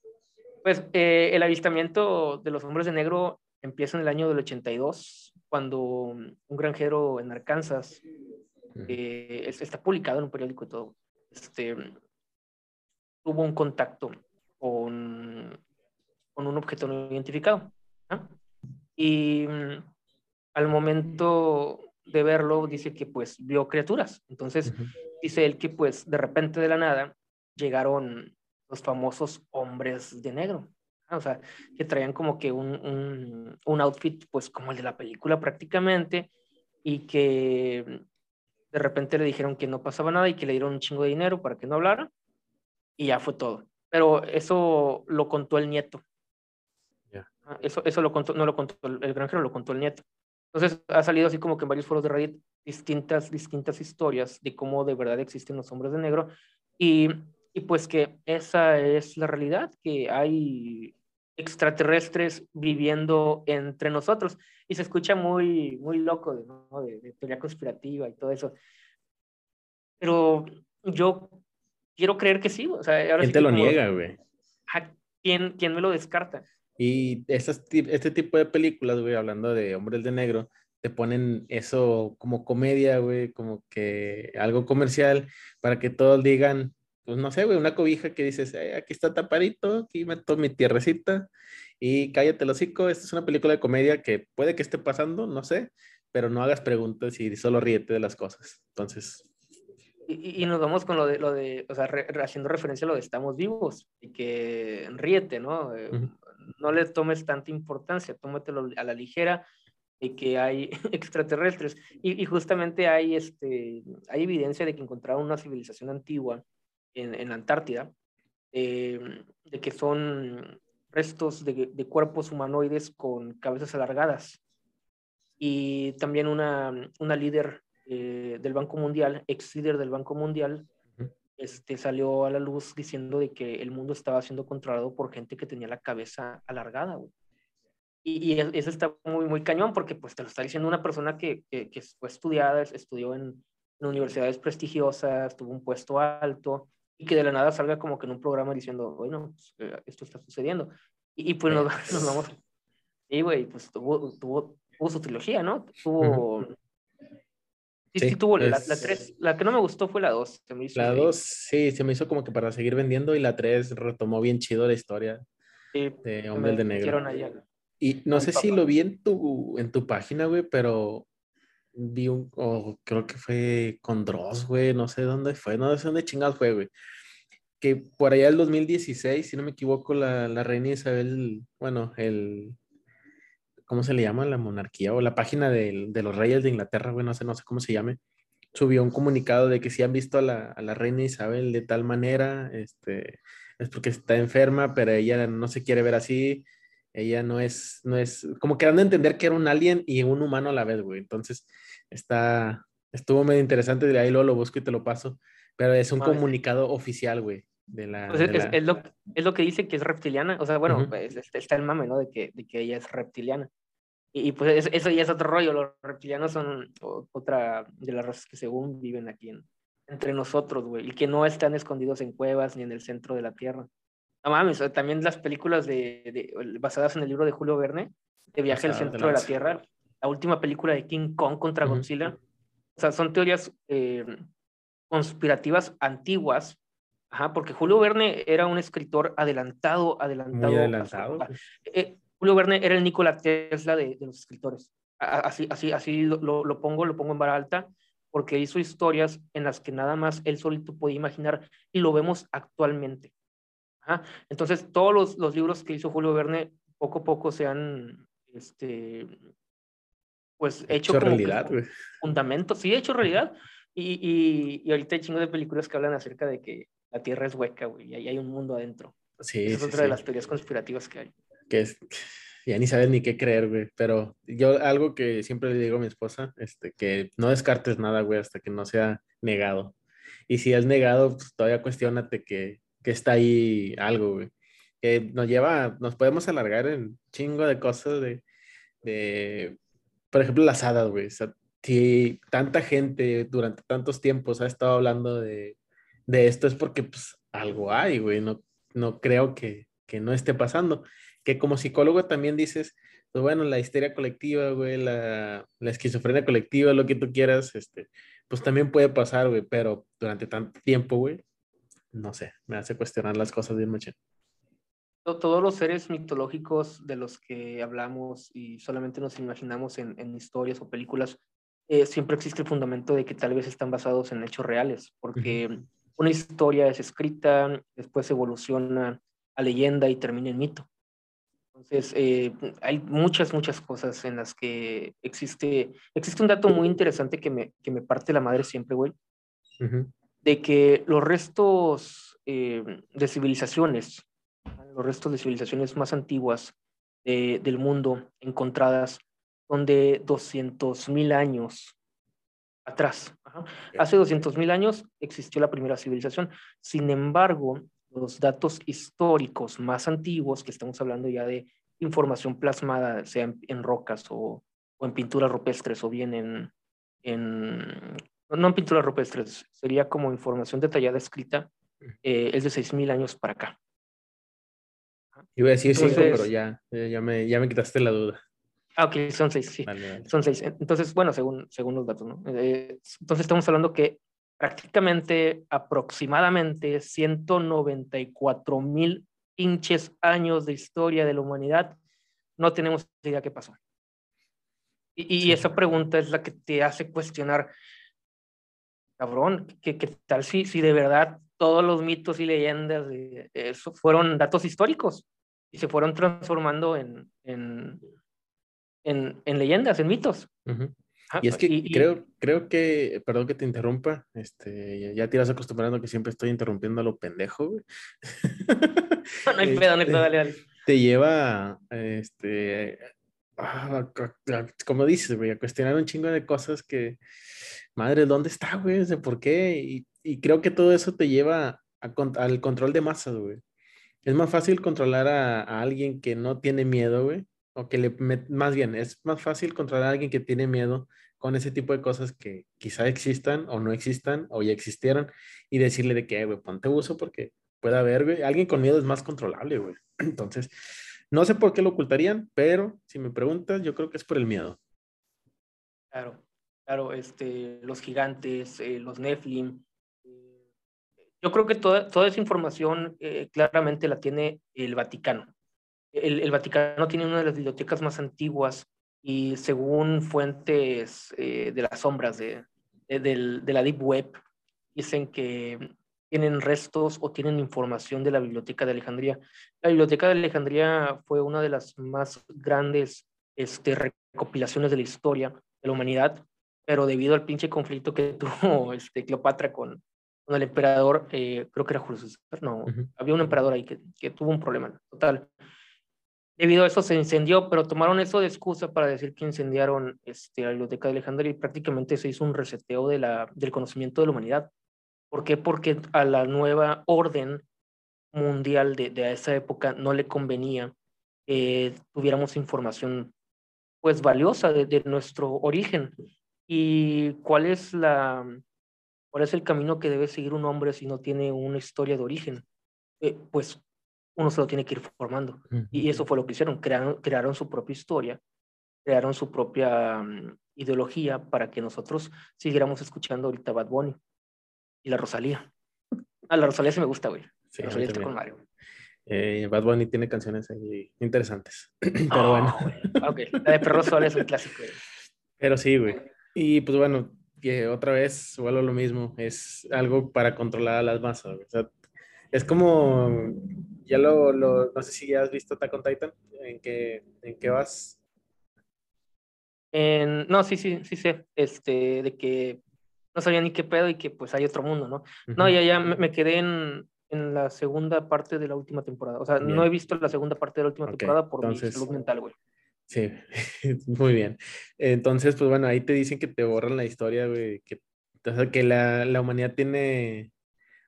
Pues eh, el avistamiento de los hombres de negro empieza en el año del 82, cuando un granjero en Arkansas, eh, está publicado en un periódico y todo, este, tuvo un contacto con, con un objeto no identificado. Y mm, al momento de verlo, dice que pues vio criaturas. Entonces, dice él que pues de repente de la nada llegaron los famosos hombres de negro. O sea, que traían como que un, un, un, outfit pues como el de la película prácticamente y que de repente le dijeron que no pasaba nada y que le dieron un chingo de dinero para que no hablara y ya fue todo. Pero eso lo contó el nieto. Eso, eso lo contó, no lo contó el, el granjero, lo contó el nieto. Entonces ha salido así como que en varios foros de Reddit distintas, distintas historias de cómo de verdad existen los hombres de negro y, y pues que esa es la realidad, que hay extraterrestres viviendo entre nosotros y se escucha muy, muy loco ¿no? de, teoría conspirativa y todo eso. Pero yo quiero creer que sí. O sea, ahora ¿Quién te lo niega, güey? ¿Quién, ¿Quién me lo descarta? Y este tipo de películas, güey, hablando de hombres de negro, te ponen eso como comedia, güey, como que algo comercial, para que todos digan, pues no sé, güey, una cobija que dices, aquí está tapadito, aquí meto mi tierrecita y cállate el hocico, esta es una película de comedia que puede que esté pasando, no sé, pero no hagas preguntas y solo ríete de las cosas. Entonces... Y, nos vamos con lo de, lo de o sea, haciendo referencia a lo de estamos vivos y que ríete, ¿no? Eh, no le tomes tanta importancia, tómatelo a la ligera y que hay extraterrestres. Y, justamente hay, este, hay evidencia de que encontraron una civilización antigua en, en la Antártida, eh, de que son restos de, de, cuerpos humanoides con cabezas alargadas. Y también una, una líder eh, del Banco Mundial, ex líder del Banco Mundial, este, salió a la luz diciendo de que el mundo estaba siendo controlado por gente que tenía la cabeza alargada, Y, eso está muy, muy cañón porque pues te lo está diciendo una persona que, que, fue estudiada, estudió en, universidades prestigiosas, tuvo un puesto alto y que de la nada salga como que en un programa diciendo, bueno, pues, eh, esto está sucediendo. Y, pues nos, nos, vamos... Y, güey, pues tuvo, tuvo, tuvo, su trilogía, ¿no? Tuvo... Sí, sí, tuvo la, la 3. La que no me gustó fue la 2. La 2, sí, se me hizo como que para seguir vendiendo y la 3 retomó bien chido la historia de Hombre de Negro. Y no sé si lo vi en tu, en tu página, güey, pero vi un, o creo que fue con Dross, güey, no sé dónde fue, no sé dónde chingados fue, güey. Que por allá el 2016, si no me equivoco, la, la reina Isabel, bueno, el, ¿cómo se le llama? La monarquía o la página de, de los reyes de Inglaterra, güey, no sé, no sé cómo se llame, subió un comunicado de que si han visto a la, a la, reina Isabel de tal manera, este, es porque está enferma, pero ella no se quiere ver así, ella no es, no es, como que dando a entender que era un alien y un humano a la vez, güey, entonces está, estuvo medio interesante, de ahí luego lo busco y te lo paso, pero es un comunicado oficial, güey. De la, pues es, lo, es, lo, que dice que es reptiliana, o sea, bueno, pues, está el mame, ¿no? De que, de que ella es reptiliana. Y, pues eso ya es otro rollo. Los reptilianos son otra de las razas que según viven aquí entre nosotros, güey. Y que no están escondidos en cuevas ni en el centro de la Tierra. No mames, también las películas de, basadas en el libro de Julio Verne, de Viaje al Centro de la Tierra, la última película de King Kong contra Godzilla. O sea, son teorías eh, conspirativas antiguas, Ajá, porque Julio Verne era un escritor adelantado, adelantado. Muy adelantado. Eh, Julio Verne era el Nikola Tesla de, los escritores. Así, así, así lo, lo, pongo, lo pongo en vara alta, porque hizo historias en las que nada más él solito podía imaginar y lo vemos actualmente. Entonces, todos los, los, libros que hizo Julio Verne poco a poco se han, este, pues hecho, realidad, güey. Fundamentos, sí, hecho realidad. Y, y, y, ahorita hay chingo de películas que hablan acerca de que la Tierra es hueca, güey, y ahí hay un mundo adentro. Sí, es otra de las teorías conspirativas que hay. Que es, ya ni sabes ni qué creer, güey. Pero yo algo que siempre le digo a mi esposa, este, que no descartes nada, güey, hasta que no sea negado. Y si es negado, pues todavía cuestionate que, que está ahí algo, güey. Que nos lleva, nos podemos alargar en chingo de cosas de, de por ejemplo, las hadas, güey. O sea, si tanta gente durante tantos tiempos ha estado hablando de, de esto, es porque pues algo hay, güey. No, no creo que, que no esté pasando que como psicólogo también dices, pues bueno, la histeria colectiva, güey, la, la esquizofrenia colectiva, lo que tú quieras, este, pues también puede pasar, güey, pero durante tanto tiempo, güey, no sé, me hace cuestionar las cosas bien mucho. Todos los seres mitológicos de los que hablamos y solamente nos imaginamos en, en historias o películas, eh, siempre existe el fundamento de que tal vez están basados en hechos reales, porque una historia es escrita, después evoluciona a leyenda y termina en mito. Entonces, eh, hay muchas, muchas cosas en las que existe, existe un dato muy interesante que me, que me parte la madre siempre, güey, de que los restos eh, de civilizaciones, los restos de civilizaciones más antiguas del mundo encontradas son de 200 mil años atrás. Hace 200 mil años existió la primera civilización. Sin embargo, los datos históricos más antiguos, que estamos hablando ya de información plasmada, sea en, rocas o, o, en pinturas rupestres o bien en, en, no en pinturas rupestres, sería como información detallada escrita, eh, es de 6.000 años para acá. Iba a decir 5, pero ya, ya, me, ya me quitaste la duda. Ah, ok, son seis, sí. Son seis. Entonces, bueno, según, según los datos, ¿no? Eh, entonces estamos hablando que prácticamente aproximadamente 194 mil pinches años de historia de la humanidad, no tenemos idea qué pasó. Y, esa pregunta es la que te hace cuestionar, cabrón, ¿qué, qué tal si, si de verdad todos los mitos y leyendas de eso fueron datos históricos y se fueron transformando en, en, en, en leyendas, en mitos? y es que creo, creo que, perdón que te interrumpa, este, ya te ibas acostumbrando que siempre estoy interrumpiendo a lo pendejo, güey. No, hay pedo, no hay pedo, dale, dale. Te lleva, este, como dices, güey, a cuestionar un chingo de cosas que, madre, ¿dónde está, güey? ¿De por qué? Y, y, creo que todo eso te lleva a, al control de masas, güey. Es más fácil controlar a, alguien que no tiene miedo, güey, o que le, más bien, es más fácil controlar a alguien que tiene miedo con ese tipo de cosas que quizá existan o no existan o ya existieran y decirle de que, güey, ponte uso porque puede haber, güey, alguien con miedo es más controlable, güey. Entonces, no sé por qué lo ocultarían, pero si me preguntas, yo creo que es por el miedo. Claro, claro, este, los gigantes, eh, los Nephilim. Yo creo que toda, toda esa información eh, claramente la tiene el Vaticano el, Vaticano tiene una de las bibliotecas más antiguas y según fuentes eh, de las sombras de, de, la Deep Web, dicen que tienen restos o tienen información de la Biblioteca de Alejandría. La Biblioteca de Alejandría fue una de las más grandes este, recopilaciones de la historia de la humanidad, pero debido al pinche conflicto que tuvo este, Cleopatra con, con el emperador, eh, creo que era Julio César, no, había un emperador ahí que, que tuvo un problema. Total, Debido a eso se incendió, pero tomaron eso de excusa para decir que incendiaron este, la biblioteca de Alejandría y prácticamente se hizo un reseteo de la, del conocimiento de la humanidad. ¿Por qué? Porque a la nueva orden mundial de, de esa época no le convenía que tuviéramos información pues valiosa de, de, nuestro origen. ¿Y cuál es, la, cuál es el camino que debe seguir un hombre si no tiene una historia de origen? Eh, pues uno se lo tiene que ir formando. Y eso fue lo que hicieron, crearon, crearon su propia historia, crearon su propia mm, ideología para que nosotros siguiéramos escuchando ahorita Bad Bunny y la Rosalía. Ah, la Rosalía sí me gusta, güey. Sí, Rosalía está con Mario. Eh, Bad Bunny tiene canciones ahí interesantes. Pero bueno. ok, la de Perro Sol es un clásico. Güey. Pero sí, güey. Y pues bueno, que otra vez vuelvo lo mismo. Es algo para controlar a las masas. O sea, es como ya lo, lo, no sé si ya has visto Attack on Titan, ¿en qué, en qué vas? En, no, sí, sí, sí sé, este, de que no sabía ni qué pedo y que pues hay otro mundo, ¿no? No, ya, ya me, quedé en, en, la segunda parte de la última temporada, o sea, no he visto la segunda parte de la última temporada por mi salud mental, güey. Sí, muy bien. Entonces, pues bueno, ahí te dicen que te borran la historia, güey, que, que la, la humanidad tiene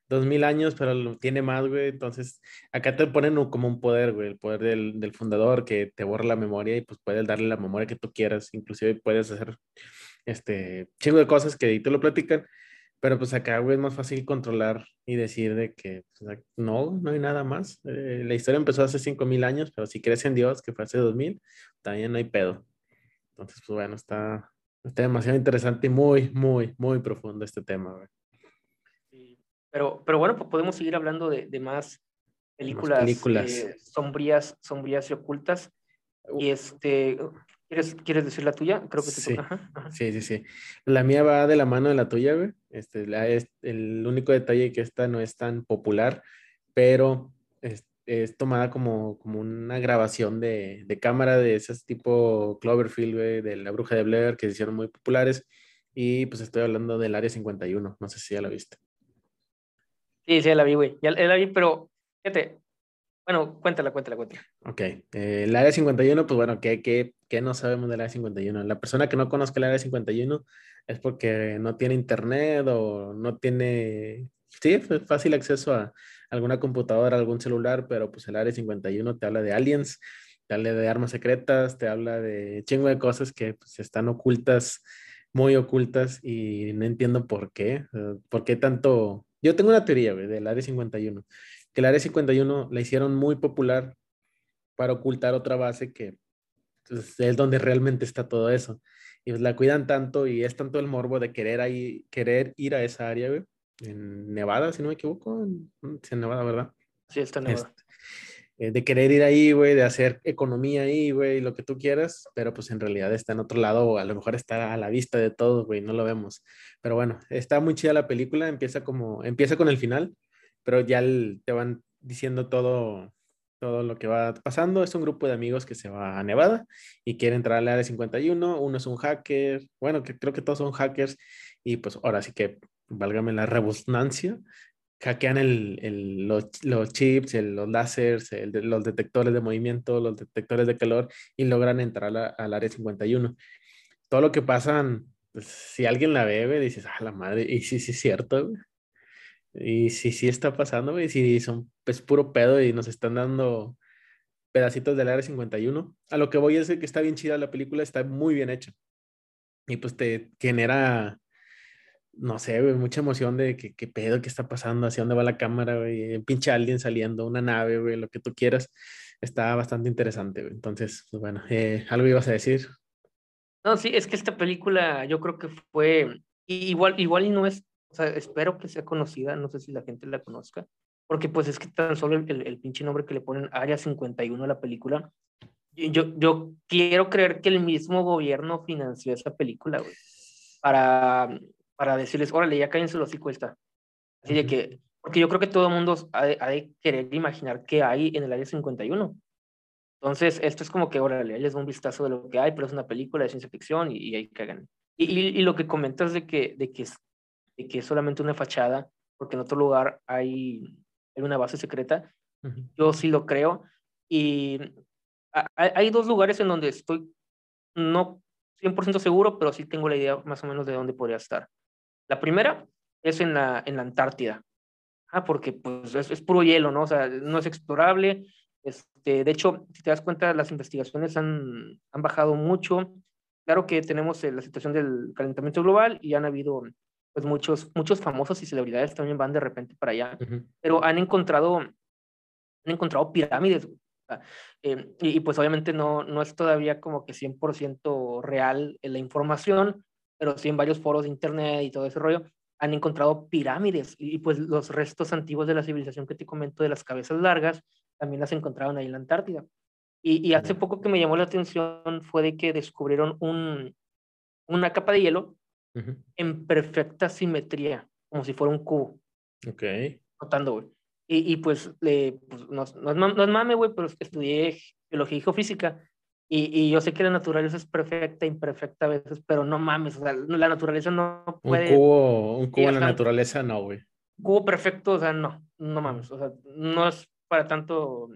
dos mil años, pero tiene más, güey. Entonces, acá te ponen como un poder, güey, el poder del, del, fundador que te borra la memoria y pues puedes darle la memoria que tú quieras. Inclusive puedes hacer este chingo de cosas que ahí te lo platican, pero pues acá, güey, es más fácil controlar y decir de que pues, no, no hay nada más. Eh, la historia empezó hace cinco mil años, pero si crees en Dios, que fue hace dos mil, también no hay pedo. Entonces, pues bueno, está, está demasiado interesante y muy, muy, muy profundo este tema, güey. Pero, pero bueno, pues podemos seguir hablando de, de más películas, películas. Eh, sombrías, sombrías y ocultas. Y este, ¿quieres, ¿quieres decir la tuya? Creo que te sí. sí, sí, sí. La mía va de la mano de la tuya, güey. Este, la, es, el único detalle que esta no es tan popular, pero es, es tomada como, como una grabación de, de, cámara de esas tipo Cloverfield, güey, de La Bruja de Blair, que se hicieron muy populares. Y pues estoy hablando del Área 51, no sé si ya la viste. Sí, sí, la vi, güey. Ya la vi, pero fíjate. Bueno, cuéntala, cuéntala, cuéntala. Ok. Eh, el área 51, pues bueno, ¿qué, qué, qué no sabemos del área 51? La persona que no conozca el área 51 es porque no tiene internet o no tiene, sí, fácil acceso a alguna computadora, algún celular, pero pues el área 51 te habla de aliens, te habla de armas secretas, te habla de chingo de cosas que pues, están ocultas, muy ocultas y no entiendo por qué, por qué tanto yo tengo una teoría, güey, del Área 51, que el Área 51 la hicieron muy popular para ocultar otra base que pues, es donde realmente está todo eso. Y pues, la cuidan tanto y es tanto el morbo de querer, ahí, querer ir a esa área, güey, en Nevada, si no me equivoco, en, en Nevada, ¿verdad? Sí, está en Nevada. Este, eh, de querer ir ahí, güey, de hacer economía ahí, güey, lo que tú quieras, pero pues en realidad está en otro lado o a lo mejor está a la vista de todos, güey, no lo vemos. Pero bueno, está muy chida la película, empieza como, empieza con el final, pero ya te van diciendo todo, todo lo que va pasando. Es un grupo de amigos que se va a Nevada y quiere entrar al área 51. Uno es un hacker, bueno, que creo que todos son hackers y pues ahora sí que, válgame la redundancia, hackean el, el, los, los, chips, los láseres, los detectores de movimiento, los detectores de calor y logran entrar al área 51. Todo lo que pasan, pues, si alguien la ve, dices, ah, la madre, y sí, sí es cierto, Y sí, sí está pasando, y sí, son pues puro pedo y nos están dando pedacitos del área 51. A lo que voy es que está bien chida la película, está muy bien hecha. Y pues te genera no sé, mucha emoción de que, qué pedo, qué está pasando, hacia dónde va la cámara, güey, pinche alguien saliendo, una nave, güey, lo que tú quieras. Está bastante interesante, güey. Entonces, pues bueno, eh, ¿algo ibas a decir? No, sí, es que esta película yo creo que fue igual, igual y no es, o sea, espero que sea conocida, no sé si la gente la conozca, porque pues es que tan solo el, el, pinche nombre que le ponen Área 51 a la película, yo, yo quiero creer que el mismo gobierno financió esa película, güey, para para decirles, órale, ya cállense los hocico esta. Así de que, porque yo creo que todo el mundo ha de, querer imaginar qué hay en el área 51. Entonces, esto es como que, órale, les da un vistazo de lo que hay, pero es una película de ciencia ficción y, y ahí cagan. Y, y, lo que comentas de que, de, que de que es solamente una fachada, porque en otro lugar hay, hay una base secreta, yo sí lo creo. Y hay dos lugares en donde estoy no 100% seguro, pero sí tengo la idea más o menos de dónde podría estar. La primera es en la, en la Antártida, ah, porque pues es, puro hielo, ¿no? O sea, no es explorable. Este, de hecho, si te das cuenta, las investigaciones han, han bajado mucho. Claro que tenemos eh, la situación del calentamiento global y han habido pues muchos, muchos famosos y celebridades también van de repente para allá, pero han encontrado, han encontrado pirámides. Eh, y, y, pues obviamente no, no es todavía como que 100% real la información, pero sí en varios foros de internet y todo ese rollo, han encontrado pirámides y, pues los restos antiguos de la civilización que te comento de las cabezas largas también las encontraron ahí en la Antártida. Y, y hace poco que me llamó la atención fue de que descubrieron un, una capa de hielo en perfecta simetría, como si fuera un cubo. Ok. Notando, güey. Y, pues, le, pues no, no, es mame, güey, pero estudié biología y geofísica. Y, y, yo sé que la naturaleza es perfecta, imperfecta a veces, pero no mames, o sea, la naturaleza no puede... Un cubo, un cubo en la naturaleza no, güey. Cubo perfecto, o sea, no, no mames, o sea, no es para tanto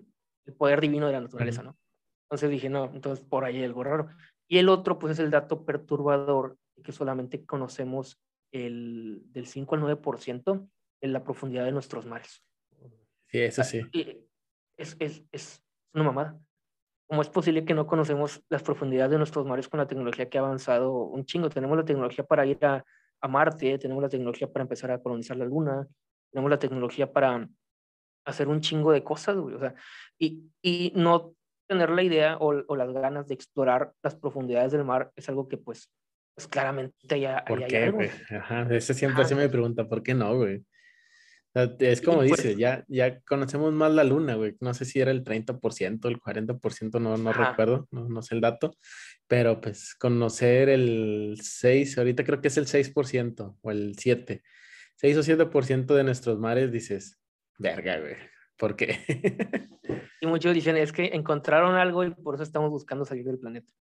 el poder divino de la naturaleza, ¿no? Entonces dije, no, entonces por ahí algo raro. Y el otro, pues es el dato perturbador, que solamente conocemos el del 5 al 9% en la profundidad de nuestros mares. Sí, eso sí. Es, es, es una mamada. ¿Cómo es posible que no conocemos las profundidades de nuestros mares con la tecnología que ha avanzado un chingo? Tenemos la tecnología para ir a, a Marte, tenemos la tecnología para empezar a colonizar la Luna, tenemos la tecnología para hacer un chingo de cosas, güey. O sea, y, y no tener la idea o, o, las ganas de explorar las profundidades del mar es algo que pues, pues claramente ya ¿Por qué, güey? Ajá, ese siempre se me pregunta, ¿por qué no, güey? Es como pues dice, ya, ya conocemos más la luna, güey. No sé si era el 30%, el 40%, no, no recuerdo, no, no, sé el dato. Pero pues conocer el 6, ahorita creo que es el 6% o el 7. 6 o 7% de nuestros mares dices, verga, güey. ¿Por qué? y muchos dicen, es que encontraron algo y por eso estamos buscando salir del planeta.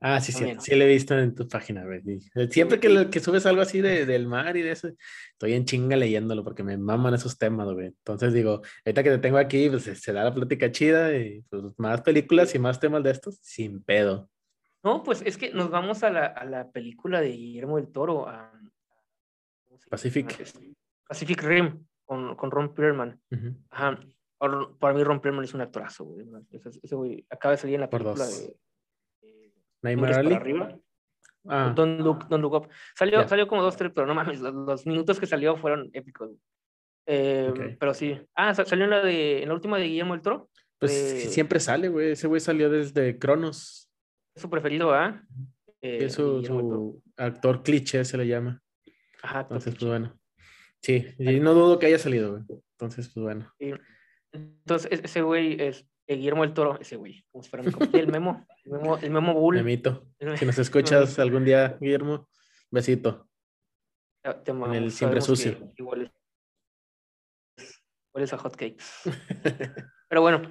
Ah, sí, sí, sí lo he visto en tu página, güey. Siempre que, que subes algo así de, del mar y de eso, estoy en chinga leyéndolo porque me maman esos temas, güey. Entonces digo, ahorita que te tengo aquí, pues se da la plática chida y pues más películas y más temas de estos, sin pedo. No, pues es que nos vamos a la, a la película de Guillermo del Toro, a, Pacific. Pacific Rim, con, con Ron Perlman. Ajá. Para mí Ron Perlman es un actorazo, güey. Ese, güey acaba de salir en la película de Nightmare arriba. Ah. Don't look, don't look up. Salió, salió como dos, tres, pero no mames, los, minutos que salió fueron épicos. Eh, pero sí. Ah, salió en la, de, en la última de Guillermo el Toro. Pues siempre sale, güey. Ese güey salió desde Cronos. Es su preferido, ¿ah? es su, actor cliché, se le llama. Ajá, Entonces, pues bueno. Sí, y no dudo que haya salido, güey. Entonces, pues bueno. Entonces, e-, ese güey es Guillermo el Toro, ese güey, como si fuera el memo, el memo, el memo bull. Memito. Si nos escuchas algún día, Guillermo, besito. Te en el siempre sucio. Igual hueles a hot cakes. Pero bueno,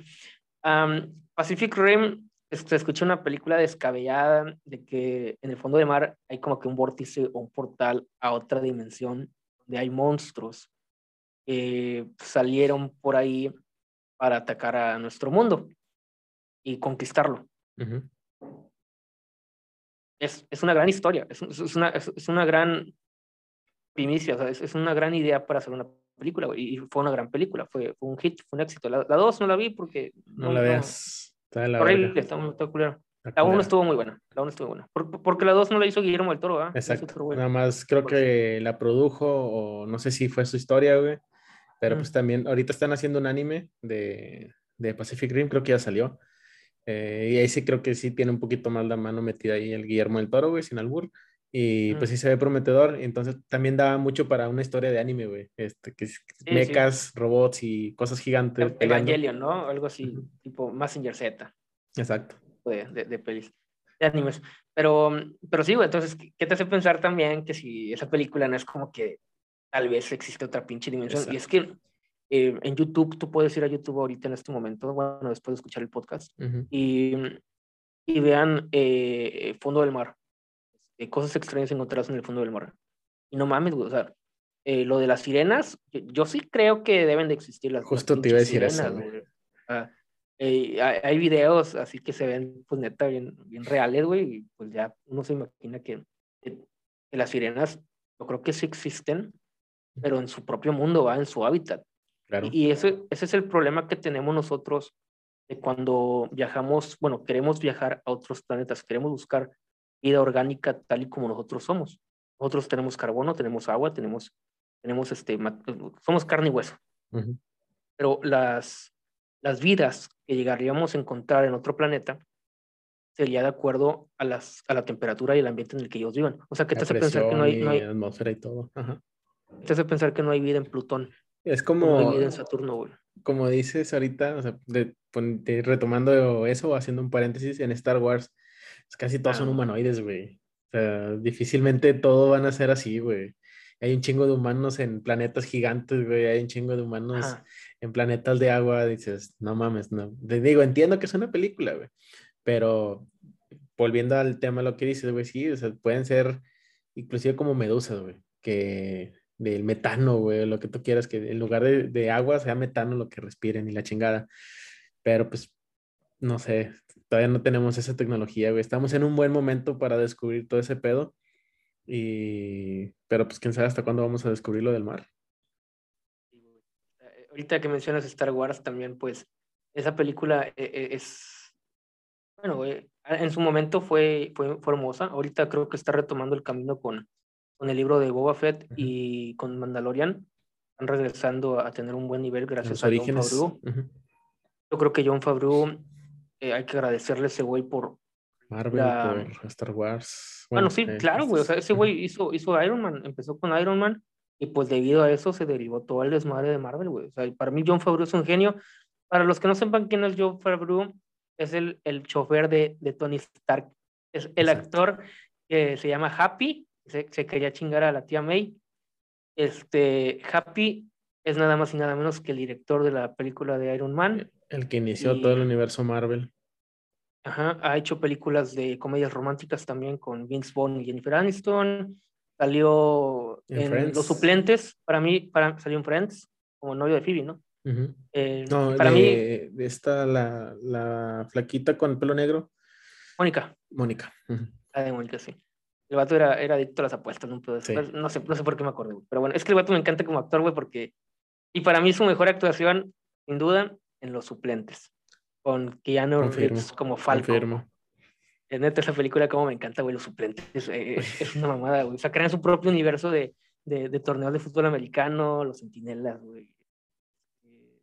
Pacific Rim, se escucha una película descabellada de que en el fondo de mar hay como que un vórtice o un portal a otra dimensión donde hay monstruos que salieron por ahí para atacar a nuestro mundo y conquistarlo. es, es, una gran historia, es, es una, es, una gran primicia, es, una gran idea para hacer una película, y fue una gran película, fue, fue un hit, fue un éxito. La, dos no la vi porque... No, la veas, está la horrible, está, está La uno estuvo muy buena, la uno estuvo buena, porque la dos no la hizo Guillermo del Toro, Exacto, nada más creo que la produjo, o no sé si fue su historia, güey, pero pues también, ahorita están haciendo un anime de, de Pacific Rim, creo que ya salió. Eh, y ahí sí creo que sí tiene un poquito más la mano metida ahí el Guillermo del Toro, güey, sin albur. Y pues sí se ve prometedor. Entonces también da mucho para una historia de anime, güey. Este, que es mechas, robots y cosas gigantes. Evangelion, ¿no? Algo así, tipo Massinger Z. Exacto. De, de, de, pelis, de animes. Pero, pero sí, güey, entonces, ¿qué te hace pensar también que si esa película no es como que tal vez existe otra pinche dimensión. Y es que eh, en YouTube, tú puedes ir a YouTube ahorita en este momento, bueno, después de escuchar el podcast, y, y, vean eh, Fondo del Mar, eh, cosas extrañas encontradas en el fondo del mar. Y no mames, o sea, eh, lo de las sirenas, yo, sí creo que deben de existir las Justo te iba a decir eso. hay, hay, videos así que se ven, pues neta, bien, bien reales, güey, y pues ya uno se imagina que, que las sirenas, yo creo que sí existen, pero en su propio mundo, va en su hábitat. Claro. Y ese, ese es el problema que tenemos nosotros de cuando viajamos, bueno, queremos viajar a otros planetas, queremos buscar vida orgánica tal y como nosotros somos. Nosotros tenemos carbono, tenemos agua, tenemos, tenemos este, somos carne y hueso. Pero las, las vidas que llegaríamos a encontrar en otro planeta sería de acuerdo a, las, a la temperatura y el ambiente en el que ellos vivan. O sea, que te hace pensar que no hay, no hay atmósfera y todo. Ajá. Te hace pensar que no hay vida en Plutón. Es como. No hay vida en Saturno, güey. Como dices ahorita, o sea, de, retomando eso, haciendo un paréntesis, en Star Wars, casi todos son ah. humanoides, güey. O sea, difícilmente todo van a ser así, güey. Hay un chingo de humanos en planetas gigantes, güey. Hay un chingo de humanos en planetas de agua, dices, no mames, no. Te digo, entiendo que es una película, güey, pero volviendo al tema, lo que dices, güey, sí, o sea, pueden ser inclusive como medusas, güey, que del metano, güey, lo que tú quieras, que en lugar de, de agua sea metano lo que respiren y la chingada. Pero pues, no sé, todavía no tenemos esa tecnología, güey. Estamos en un buen momento para descubrir todo ese pedo. Y, pero pues quién sabe hasta cuándo vamos a descubrir lo del mar. Eh, ahorita que mencionas Star Wars también, pues esa película eh, eh, es, bueno, en su momento fue, fue, hermosa. Ahorita creo que está retomando el camino con, con el libro de Boba Fett y con Mandalorian. Están regresando a tener un buen nivel gracias a John Favreau. Yo creo que John Favreau hay que agradecerle a ese güey por, Marvel, por Star Wars. Bueno, sí, claro, güey. O sea, ese güey hizo, hizo Iron Man, empezó con Iron Man y pues debido a eso se derivó todo el desmadre de Marvel, güey. O sea, para mí John Favreau es un genio. Para los que no sepan quién es John Favreau, es el, el chofer de, de Tony Stark. Es el actor que se llama Happy, se, se, quería chingar a la tía May. Este, Happy es nada más y nada menos que el director de la película de Iron Man. El que inició todo el universo Marvel. Ajá, ha hecho películas de comedias románticas también con Vince Vaughn y Jennifer Aniston. Salió en, Los Suplentes, para mí, para, salió en Friends, como novio de Phoebe, ¿no? Eh, no, para mí. Esta, la, la flaquita con el pelo negro. Mónica. Mónica. La de Mónica, sí. El vato era, era adicto a las apuestas, no, no, sé, no sé por qué me acordé, pero bueno, es que el vato me encanta como actor, güey, porque. Y para mí su mejor actuación, sin duda, en Los Suplentes con Keanu Reeves como Falcon. Es neta, esa película como me encanta, güey, los suplentes. Eh, es, una mamada, güey. O sea, crean su propio universo de, de, de torneos de fútbol americano, los sentinelas, güey.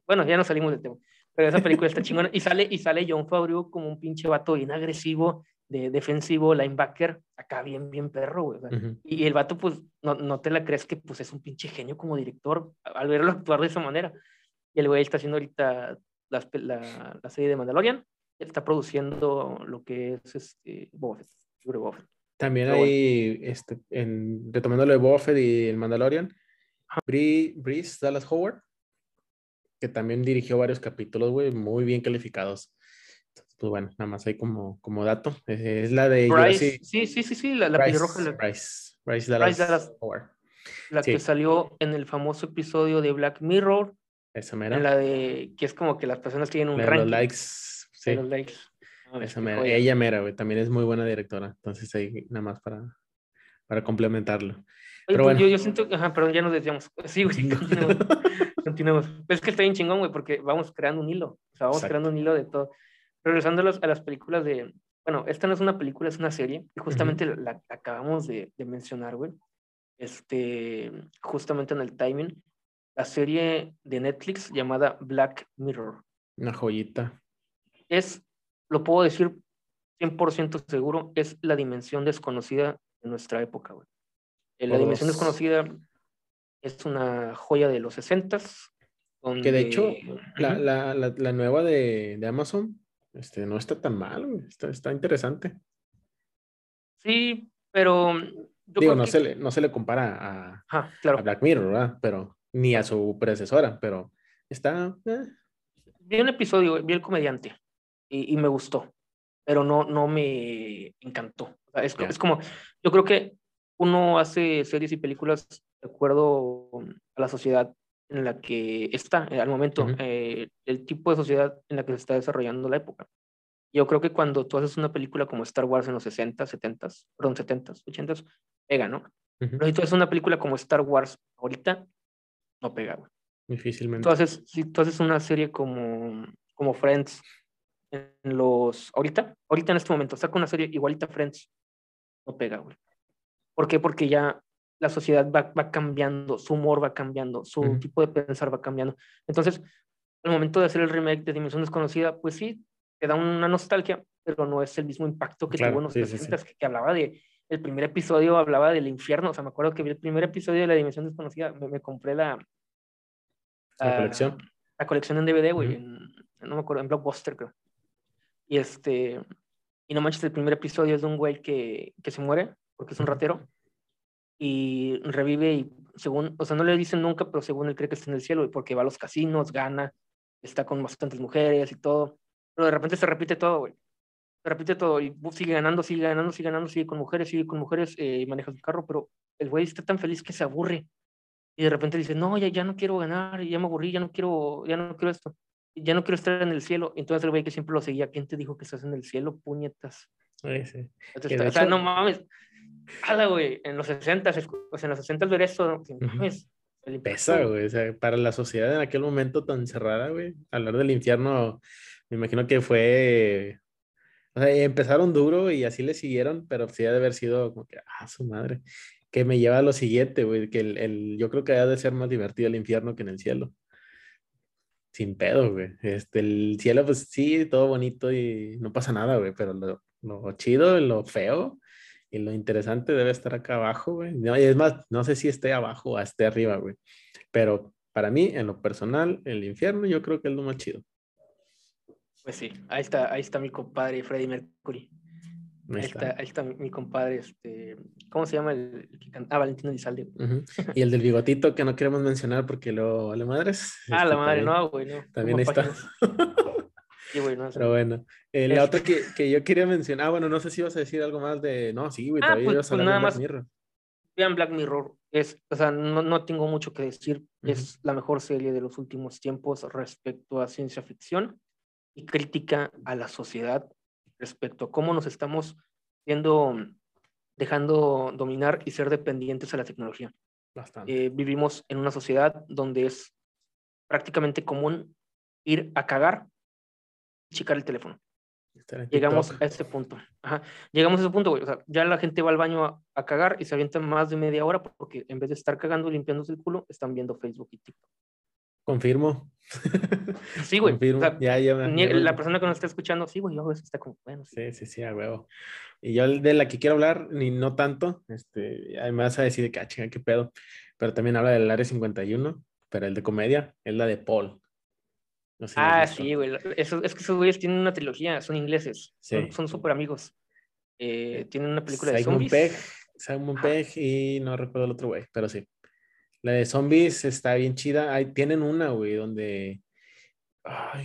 Bueno, ya no salimos del tema. Pero esa película está chingona. Y sale, y sale John Favreau como un pinche vato bien agresivo, de defensivo, linebacker, acá bien, bien perro, güey. y, el vato, pues, no, no te la crees que pues es un pinche genio como director al verlo actuar de esa manera. Y el güey está haciendo ahorita la, la, serie de Mandalorian, está produciendo lo que es este, Boba También hay, este, en, retomando lo de Boba y el Mandalorian, Breeze Dallas Howard, que también dirigió varios capítulos, güey, muy bien calificados. Pues bueno, nada más hay como, como dato. Es, la de Bryce, sí, sí, sí, sí, la, la Bryce, Bryce, Bryce Dallas, Howard. La que salió en el famoso episodio de Black Mirror, esa mera. En la de que es como que las personas tienen un ranking. Los likes. Sí. Los likes. Esa mera. Ella mera, güey. También es muy buena directora. Entonces ahí nada más para, para complementarlo. pero pues, bueno. yo, yo, siento, ajá, perdón, ya nos decíamos. Sí, güey, continuamos. es que está bien chingón, güey, porque vamos creando un hilo. O sea, vamos creando un hilo de todo. Regresando a, a, las películas de. Bueno, esta no es una película, es una serie. Y justamente la, la, acabamos de, de mencionar, güey. Este, justamente en el timing la serie de Netflix llamada Black Mirror. Una joyita. Es, lo puedo decir 100% seguro, es la dimensión desconocida de nuestra época, güey. Eh, la dimensión desconocida es una joya de los 60 Que de hecho, la, la, la, nueva de, de, Amazon este, no está tan mal, güey. Está, está interesante. Sí, pero... Digo, no, se le, no se le compara a, claro. a Black Mirror, ¿verdad? Pero ni a su predecesora, pero está... Eh. Vi un episodio, vi el comediante y, y, me gustó, pero no, no me encantó. es, es, como, yo creo que uno hace series y películas de acuerdo a la sociedad en la que está eh, al momento, eh, el tipo de sociedad en la que se está desarrollando la época. Yo creo que cuando tú haces una película como Star Wars en los 60, 70, perdón, 70, 80, pega, ¿no? Pero si tú haces una película como Star Wars ahorita, no pega, güey. Difícilmente. Entonces, si tú haces una serie como, como Friends, en los, ahorita, ahorita en este momento, saca una serie igualita Friends, no pega, güey. ¿Por qué? Porque ya la sociedad va, va cambiando, su humor va cambiando, su tipo de pensar va cambiando. Entonces, al momento de hacer el remake de Dimensión Desconocida, pues sí, te da una nostalgia, pero no es el mismo impacto que tuvo en los que, hablaba de el primer episodio hablaba del infierno, o sea, me acuerdo que vi el primer episodio de La Dimensión Desconocida, me, compré la, la, colección. La colección en DVD, güey, no me acuerdo, en Blockbuster, creo. Y este, y no manches, el primer episodio es de un güey que, que se muere, porque es un ratero, y revive y según, o sea, no le dicen nunca, pero según él cree que está en el cielo, porque va a los casinos, gana, está con bastantes mujeres y todo, pero de repente se repite todo, güey. Se repite todo y sigue ganando, sigue ganando, sigue ganando, sigue con mujeres, sigue con mujeres eh, maneja su carro, pero el güey está tan feliz que se aburre y de repente dice, no, ya, ya no quiero ganar, ya me aburrí, ya no quiero, ya no quiero esto, ya no quiero estar en el cielo. Entonces el güey que siempre lo seguía, ¿quién te dijo que estás en el cielo, puñetas? Sí, sí. o sea, no mames. Jala, güey, en los 60, o sea, en los 60 ver eso, mames. Pesa, güey, o sea, para la sociedad en aquel momento tan cerrada, güey, hablar del infierno, me imagino que fue, o sea, empezaron duro y así le siguieron, pero sí ha de haber sido como que, ah, su madre, que me lleva a lo siguiente, güey, que el, el, yo creo que ha de ser más divertido el infierno que en el cielo. Sin pedo, güey. Este, el cielo, pues sí, todo bonito y no pasa nada, güey, pero lo, lo chido, lo feo y lo interesante debe estar acá abajo, güey. No, y es más, no sé si esté abajo o esté arriba, güey. Pero para mí, en lo personal, el infierno yo creo que es lo más chido. Pues sí, ahí está, ahí está mi compadre Freddie Mercury. Ahí, está. ahí está, mi compadre, este, ¿cómo se llama el, que canta? Ah, Valentino Elizalde. Y el del bigotito que no queremos mencionar porque lo vale madres. Ah, la este, madre, no, güey, no. También está. Sí, güey, no, Pero bueno, eh, la otra que, que, yo quería mencionar, ah, bueno, no sé si ibas a decir algo más de, no, sí, güey, ah, todavía pues, pues nada Black Mirror. Vean Black Mirror, es, o sea, no, no tengo mucho que decir, es la mejor serie de los últimos tiempos respecto a ciencia ficción y crítica a la sociedad respecto a cómo nos estamos siendo, dejando dominar y ser dependientes a la tecnología. Bastante. Eh, vivimos en una sociedad donde es prácticamente común ir a cagar checar el teléfono. Llegamos a ese punto. Ajá. Llegamos a ese punto, güey. O sea, ya la gente va al baño a, cagar y se avienta más de media hora porque en vez de estar cagando y limpiándose el culo, están viendo Facebook y TikTok. Confirmo. Sí, güey. la persona que nos está escuchando, sí, güey, yo está como, bueno. Sí, sí, sí, a huevo. Y yo de la que quiero hablar, ni no tanto, este, además a decir que, ah, chinga, qué pedo, pero también habla del Área 51, pero el de comedia es la de Paul. Ah, sí, güey. Eso, es que esos güeyes tienen una trilogía, son ingleses, son súper amigos. Eh, tienen una película de zombies. Pegg, Simon Pegg y no recuerdo el otro güey, pero sí. La de zombies está bien chida. Ahí tienen una, güey, donde.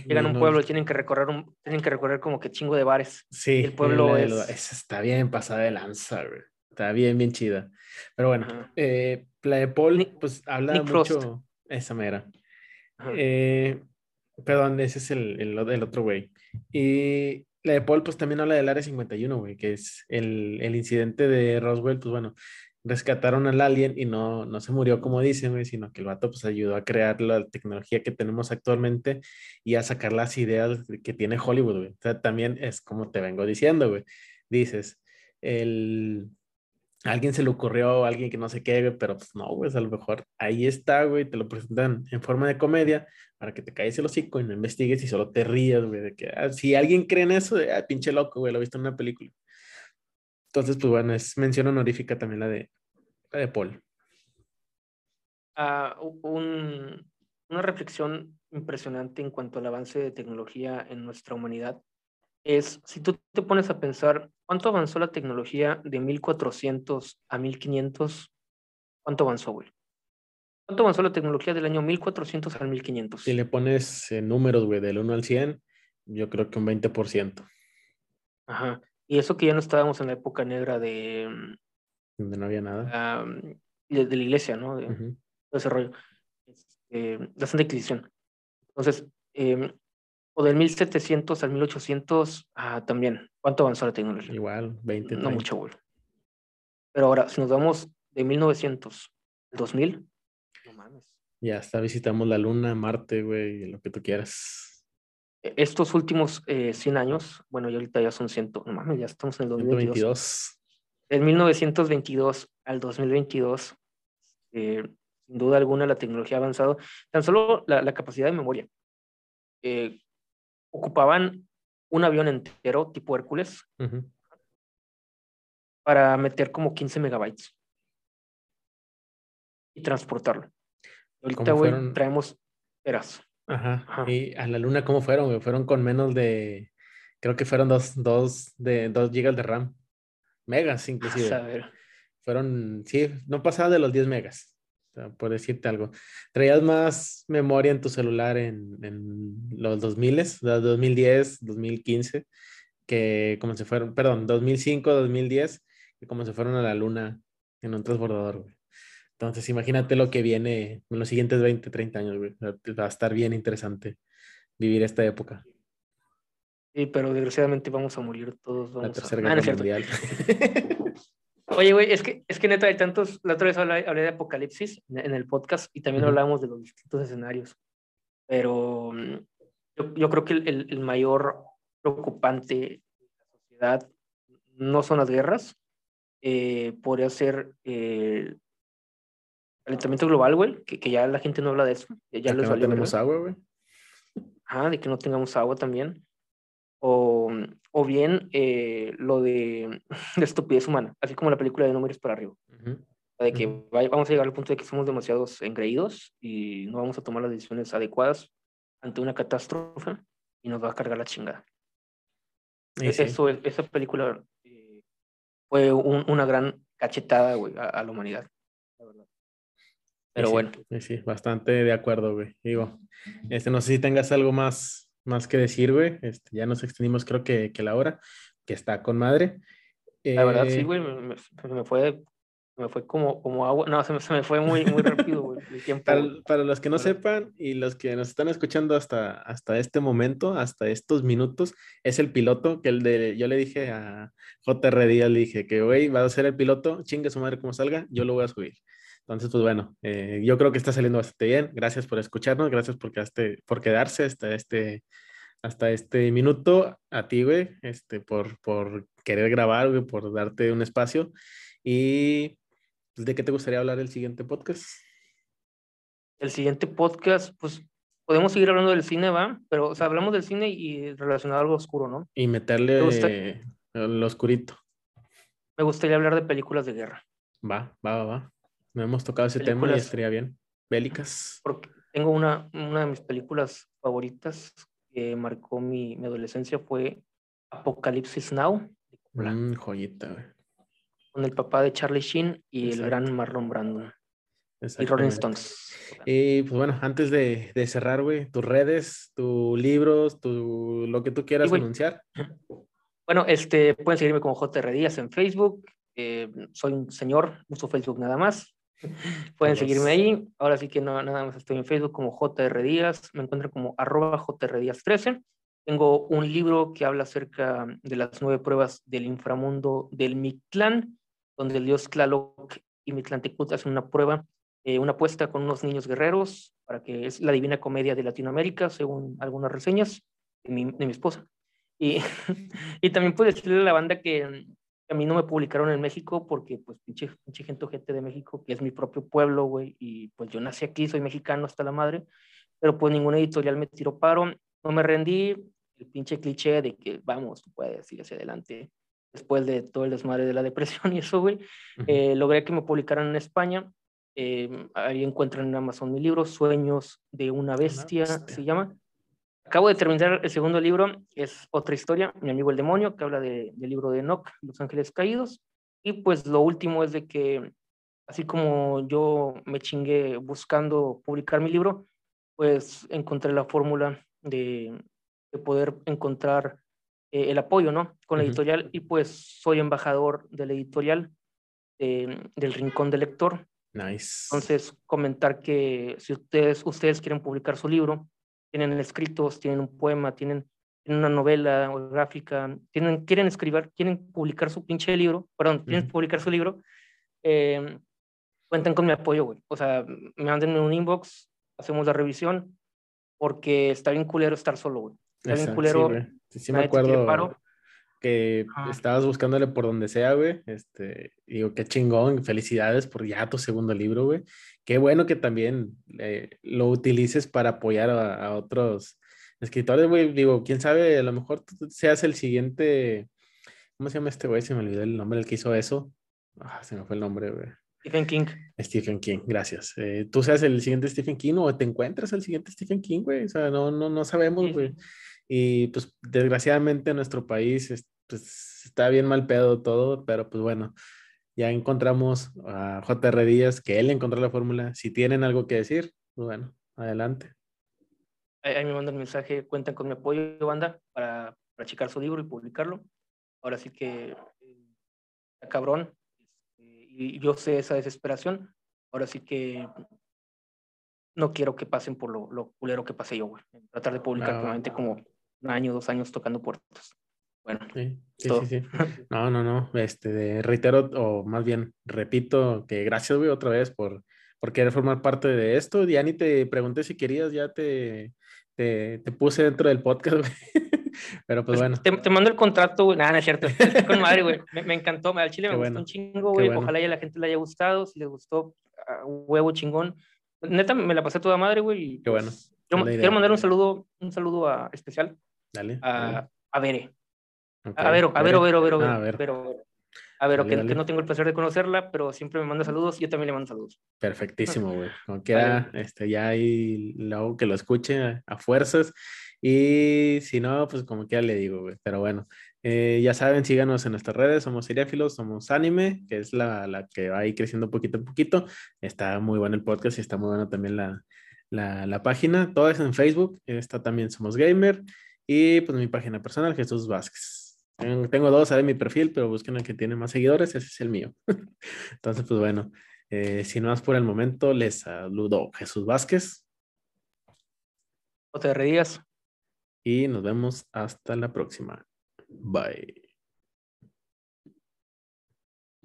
Llegan a un pueblo y tienen que recorrer un, tienen que recorrer como que chingo de bares. Sí. el pueblo es. está bien pasada de lanza, güey. Está bien, bien chida. Pero bueno, eh, la de Paul, pues habla mucho. Esa mera. Eh, perdón, ese es el, el, el otro güey. Y la de Paul, pues también habla del Área 51, güey, que es el, el, incidente de Roswell, pues bueno, rescataron al alien y no, no se murió como dicen, sino que el vato pues ayudó a crear la tecnología que tenemos actualmente y a sacar las ideas que tiene Hollywood, güey. O sea, también es como te vengo diciendo, güey. Dices, el... alguien se le ocurrió, alguien que no sé qué, pero pues no, güey, a lo mejor ahí está, güey, te lo presentan en forma de comedia para que te caigas el hocico y no investigues y solo te rías, güey, de que ah, si alguien cree en eso, de, ah, pinche loco, güey, lo he visto en una película. Entonces, pues bueno, es mención honorífica también la de, de Paul. Ah, una reflexión impresionante en cuanto al avance de tecnología en nuestra humanidad es, si tú te pones a pensar, ¿cuánto avanzó la tecnología de 1400 a 1500? ¿Cuánto avanzó, güey? ¿Cuánto avanzó la tecnología del año 1400 al 1500? Si le pones eh, números, güey, del 1 al 100, yo creo que un 20%. Ajá. Y eso que ya no estábamos en la época negra de... Mm, Donde no había nada. de, la iglesia, ¿no? De, ese rollo. Este, la Santa Inquisición. Entonces, em, o del 1700 al 1800, ah, también. ¿Cuánto avanzó la tecnología? Igual, 20. No mucho, güey. Pero ahora, si nos vamos de 1900 al 2000, no mames. Ya hasta visitamos la Luna, Marte, güey, lo que tú quieras. E-, estos últimos 100 eh, años, bueno, y ahorita ya son 100, no mames, ya estamos en el 2022. En 1922 al 2022, eh, sin duda alguna la tecnología ha avanzado, tan solo la, capacidad de memoria. Eh, ocupaban un avión entero tipo Hércules para meter como 15 megabytes y transportarlo. Ahorita, güey, traemos eras. Ajá. ¿Y a la luna cómo fueron? Fueron con menos de, creo que fueron dos, dos, de, dos gigas de RAM. Megas, inclusive. A. Fueron, sí, no pasaba de los 10 megas. Por decirte algo. ¿Traías más memoria en tu celular en, en los 2000, 2010, 2015, que como se fueron, perdón, 2005, 2010, que como se fueron a la luna en un transbordador, güey? Entonces, imagínate lo que viene en los siguientes 20, 30 años, güey. Va a estar bien interesante vivir esta época. Sí, pero desgraciadamente vamos a morir todos. Vamos la tercera a... guerra mundial. Oye, güey, es que, es que neta hay tantos, la otra vez hablé, de Apocalipsis en el podcast y también hablábamos de los distintos escenarios, pero mm, yo, yo creo que el, el, mayor preocupante de la sociedad no son las guerras, eh, podría ser eh, el calentamiento global, güey, que, que, ya la gente no habla de eso. Ya, les no tenemos agua, güey. Ah, de que no tengamos agua también o, o bien eh, lo de la estupidez humana, así como la película de números para arriba. De que vamos a llegar al punto de que somos demasiados engreídos y no vamos a tomar las decisiones adecuadas ante una catástrofe y nos va a cargar la chingada. E, eso, esa película eh, fue una gran cachetada, güey, a, la humanidad. Pero bueno. Sí, bastante de acuerdo, güey. Digo, este, no sé si tengas algo más más que decir, güey. Este, ya nos extendimos, creo que, que la hora, que está con madre. La verdad, sí, eh, güey, me, me, fue, me fue como, como agua. No, se me, se me fue muy, muy rápido, güey, el tiempo. Para, para, los que no sepan y los que nos están escuchando hasta, hasta este momento, hasta estos minutos, es el piloto que el de, yo le dije a JR Díaz, le dije que, güey, va a ser el piloto, chingue su madre como salga, yo lo voy a subir. Entonces, pues bueno, eh, yo creo que está saliendo bastante bien. Gracias por escucharnos, gracias por, quedaste, por quedarse hasta este, hasta este minuto. A ti, güey, este, por, por querer grabar, güey, por darte un espacio. Y pues, ¿de qué te gustaría hablar el siguiente podcast? El siguiente podcast, pues podemos seguir hablando del cine, ¿va? Pero, o sea, hablamos del cine y relacionado a algo oscuro, ¿no? Y meterle lo oscurito. Me gustaría hablar de películas de guerra. Va, va, va, va. No hemos tocado ese tema y estaría bien. Bélicas. Porque tengo una, una de mis películas favoritas que marcó mi, mi adolescencia fue Apocalipsis Now. Mm, joyita, güey. Con el papá de Charlie Sheen y el gran Marlon Brando. Y Rolling Stones. Y pues bueno, antes de, de cerrar, güey, tus redes, tus libros, tu, lo que tú quieras anunciar. Bueno, este, pueden seguirme como JR Díaz en Facebook. Eh, soy un señor, uso Facebook nada más. Pueden seguirme ahí. Ahora sí que no, nada más estoy en Facebook como JR Díaz. Me encuentro como arroba JR Díaz 13. Tengo un libro que habla acerca de las nueve pruebas del inframundo del Mictlán, donde el dios Tlaloc y Mictlantecuhtli hacen una prueba, eh, una apuesta con unos niños guerreros, para que es la divina comedia de Latinoamérica, según algunas reseñas de mi, de mi esposa. Y, y también puedo decirle a la banda que a mí no me publicaron en México porque, pues, pinche, pinche gente, gente de México, que es mi propio pueblo, güey, y pues yo nací aquí, soy mexicano hasta la madre, pero pues ninguna editorial me tiró paro, no me rendí, el pinche cliché de que, vamos, tú puedes ir hacia adelante, después de todo el desmadre de la depresión y eso, güey, eh, logré que me publicaran en España, eh, ahí encuentran en Amazon mi libro, Sueños de una bestia, se llama, Acabo de terminar el segundo libro, es otra historia, Mi amigo el demonio, que habla de, del libro de Enoch, Los Ángeles Caídos. Y pues lo último es de que, así como yo me chingué buscando publicar mi libro, pues encontré la fórmula de, de poder encontrar eh, el apoyo, ¿no? Con la editorial y pues soy embajador de la editorial del Rincón del Lector. Nice. Entonces, comentar que si ustedes, ustedes quieren publicar su libro, tienen escritos, tienen un poema, tienen, una novela o gráfica, tienen, quieren escribir, quieren publicar su pinche libro, perdón, quieren publicar su libro, eh, cuenten con mi apoyo, güey. O sea, me manden un inbox, hacemos la revisión, porque está bien culero estar solo, güey. Está bien culero. Sí, sí, me acuerdo que estabas buscándole por donde sea, güey. Este, digo, qué chingón, felicidades por ya tu segundo libro, güey. Qué bueno que también eh, lo utilices para apoyar a, otros escritores, güey. Digo, quién sabe, a lo mejor tú seas el siguiente. ¿Cómo se llama este güey? Se me olvidó el nombre del que hizo eso. Ah, se me fue el nombre, güey. Stephen King. Stephen King, gracias. Eh, tú seas el siguiente Stephen King o te encuentras el siguiente Stephen King, güey. O sea, no, no, no sabemos, güey. Y pues desgraciadamente en nuestro país pues, está bien mal pedo todo, pero pues bueno, ya encontramos a JR Díaz, que él encontró la fórmula. Si tienen algo que decir, pues bueno, adelante. Ahí me mandan mensaje, cuentan con mi apoyo, banda, para, para checar su libro y publicarlo. Ahora sí que, eh, cabrón, este, y yo sé esa desesperación. Ahora sí que no quiero que pasen por lo, lo culero que pasé yo, güey. Tratar de publicar nuevamente como un año, dos años tocando puertas. Bueno, sí, sí, sí, No, no, no. Este, reitero, o más bien repito que gracias, güey, otra vez por, por querer formar parte de esto. Ya ni te pregunté si querías, ya te, te, te puse dentro del podcast, güey. Pero pues, pues, bueno. Te, mando el contrato, güey. Nada, no es cierto. con madre, güey. Me, encantó. Al chile me gustó un chingo, güey. Ojalá ya la gente le haya gustado. Si les gustó, huevo chingón. Neta, me la pasé toda madre, güey. Qué bueno. Quiero, mandar un saludo, un saludo a, especial. Dale. A, a Bere. A Vero, a Vero, Vero, Vero, ah, Vero. A Vero, que, no tengo el placer de conocerla, pero siempre me manda saludos yo también le mando saludos. Perfectísimo, güey. Como quiera, este, ya hay luego que lo escuche a, fuerzas. Y si no, pues como quiera le digo, güey. Pero bueno, eh, ya saben, síganos en nuestras redes, somos seriéfilos, somos anime, que es la, la, que va ahí creciendo poquito a poquito. Está muy bueno el podcast y está muy bueno también la, la, la página. Todo es en Facebook, está también Somos Gamer y pues mi página personal, Jesús Vázquez. Tengo dos en mi perfil, pero busquen el que tiene más seguidores, ese es el mío. Entonces, pues bueno, eh, si no más por el momento, les saludo Jesús Vázquez. te Díaz. Y nos vemos hasta la próxima. Bye.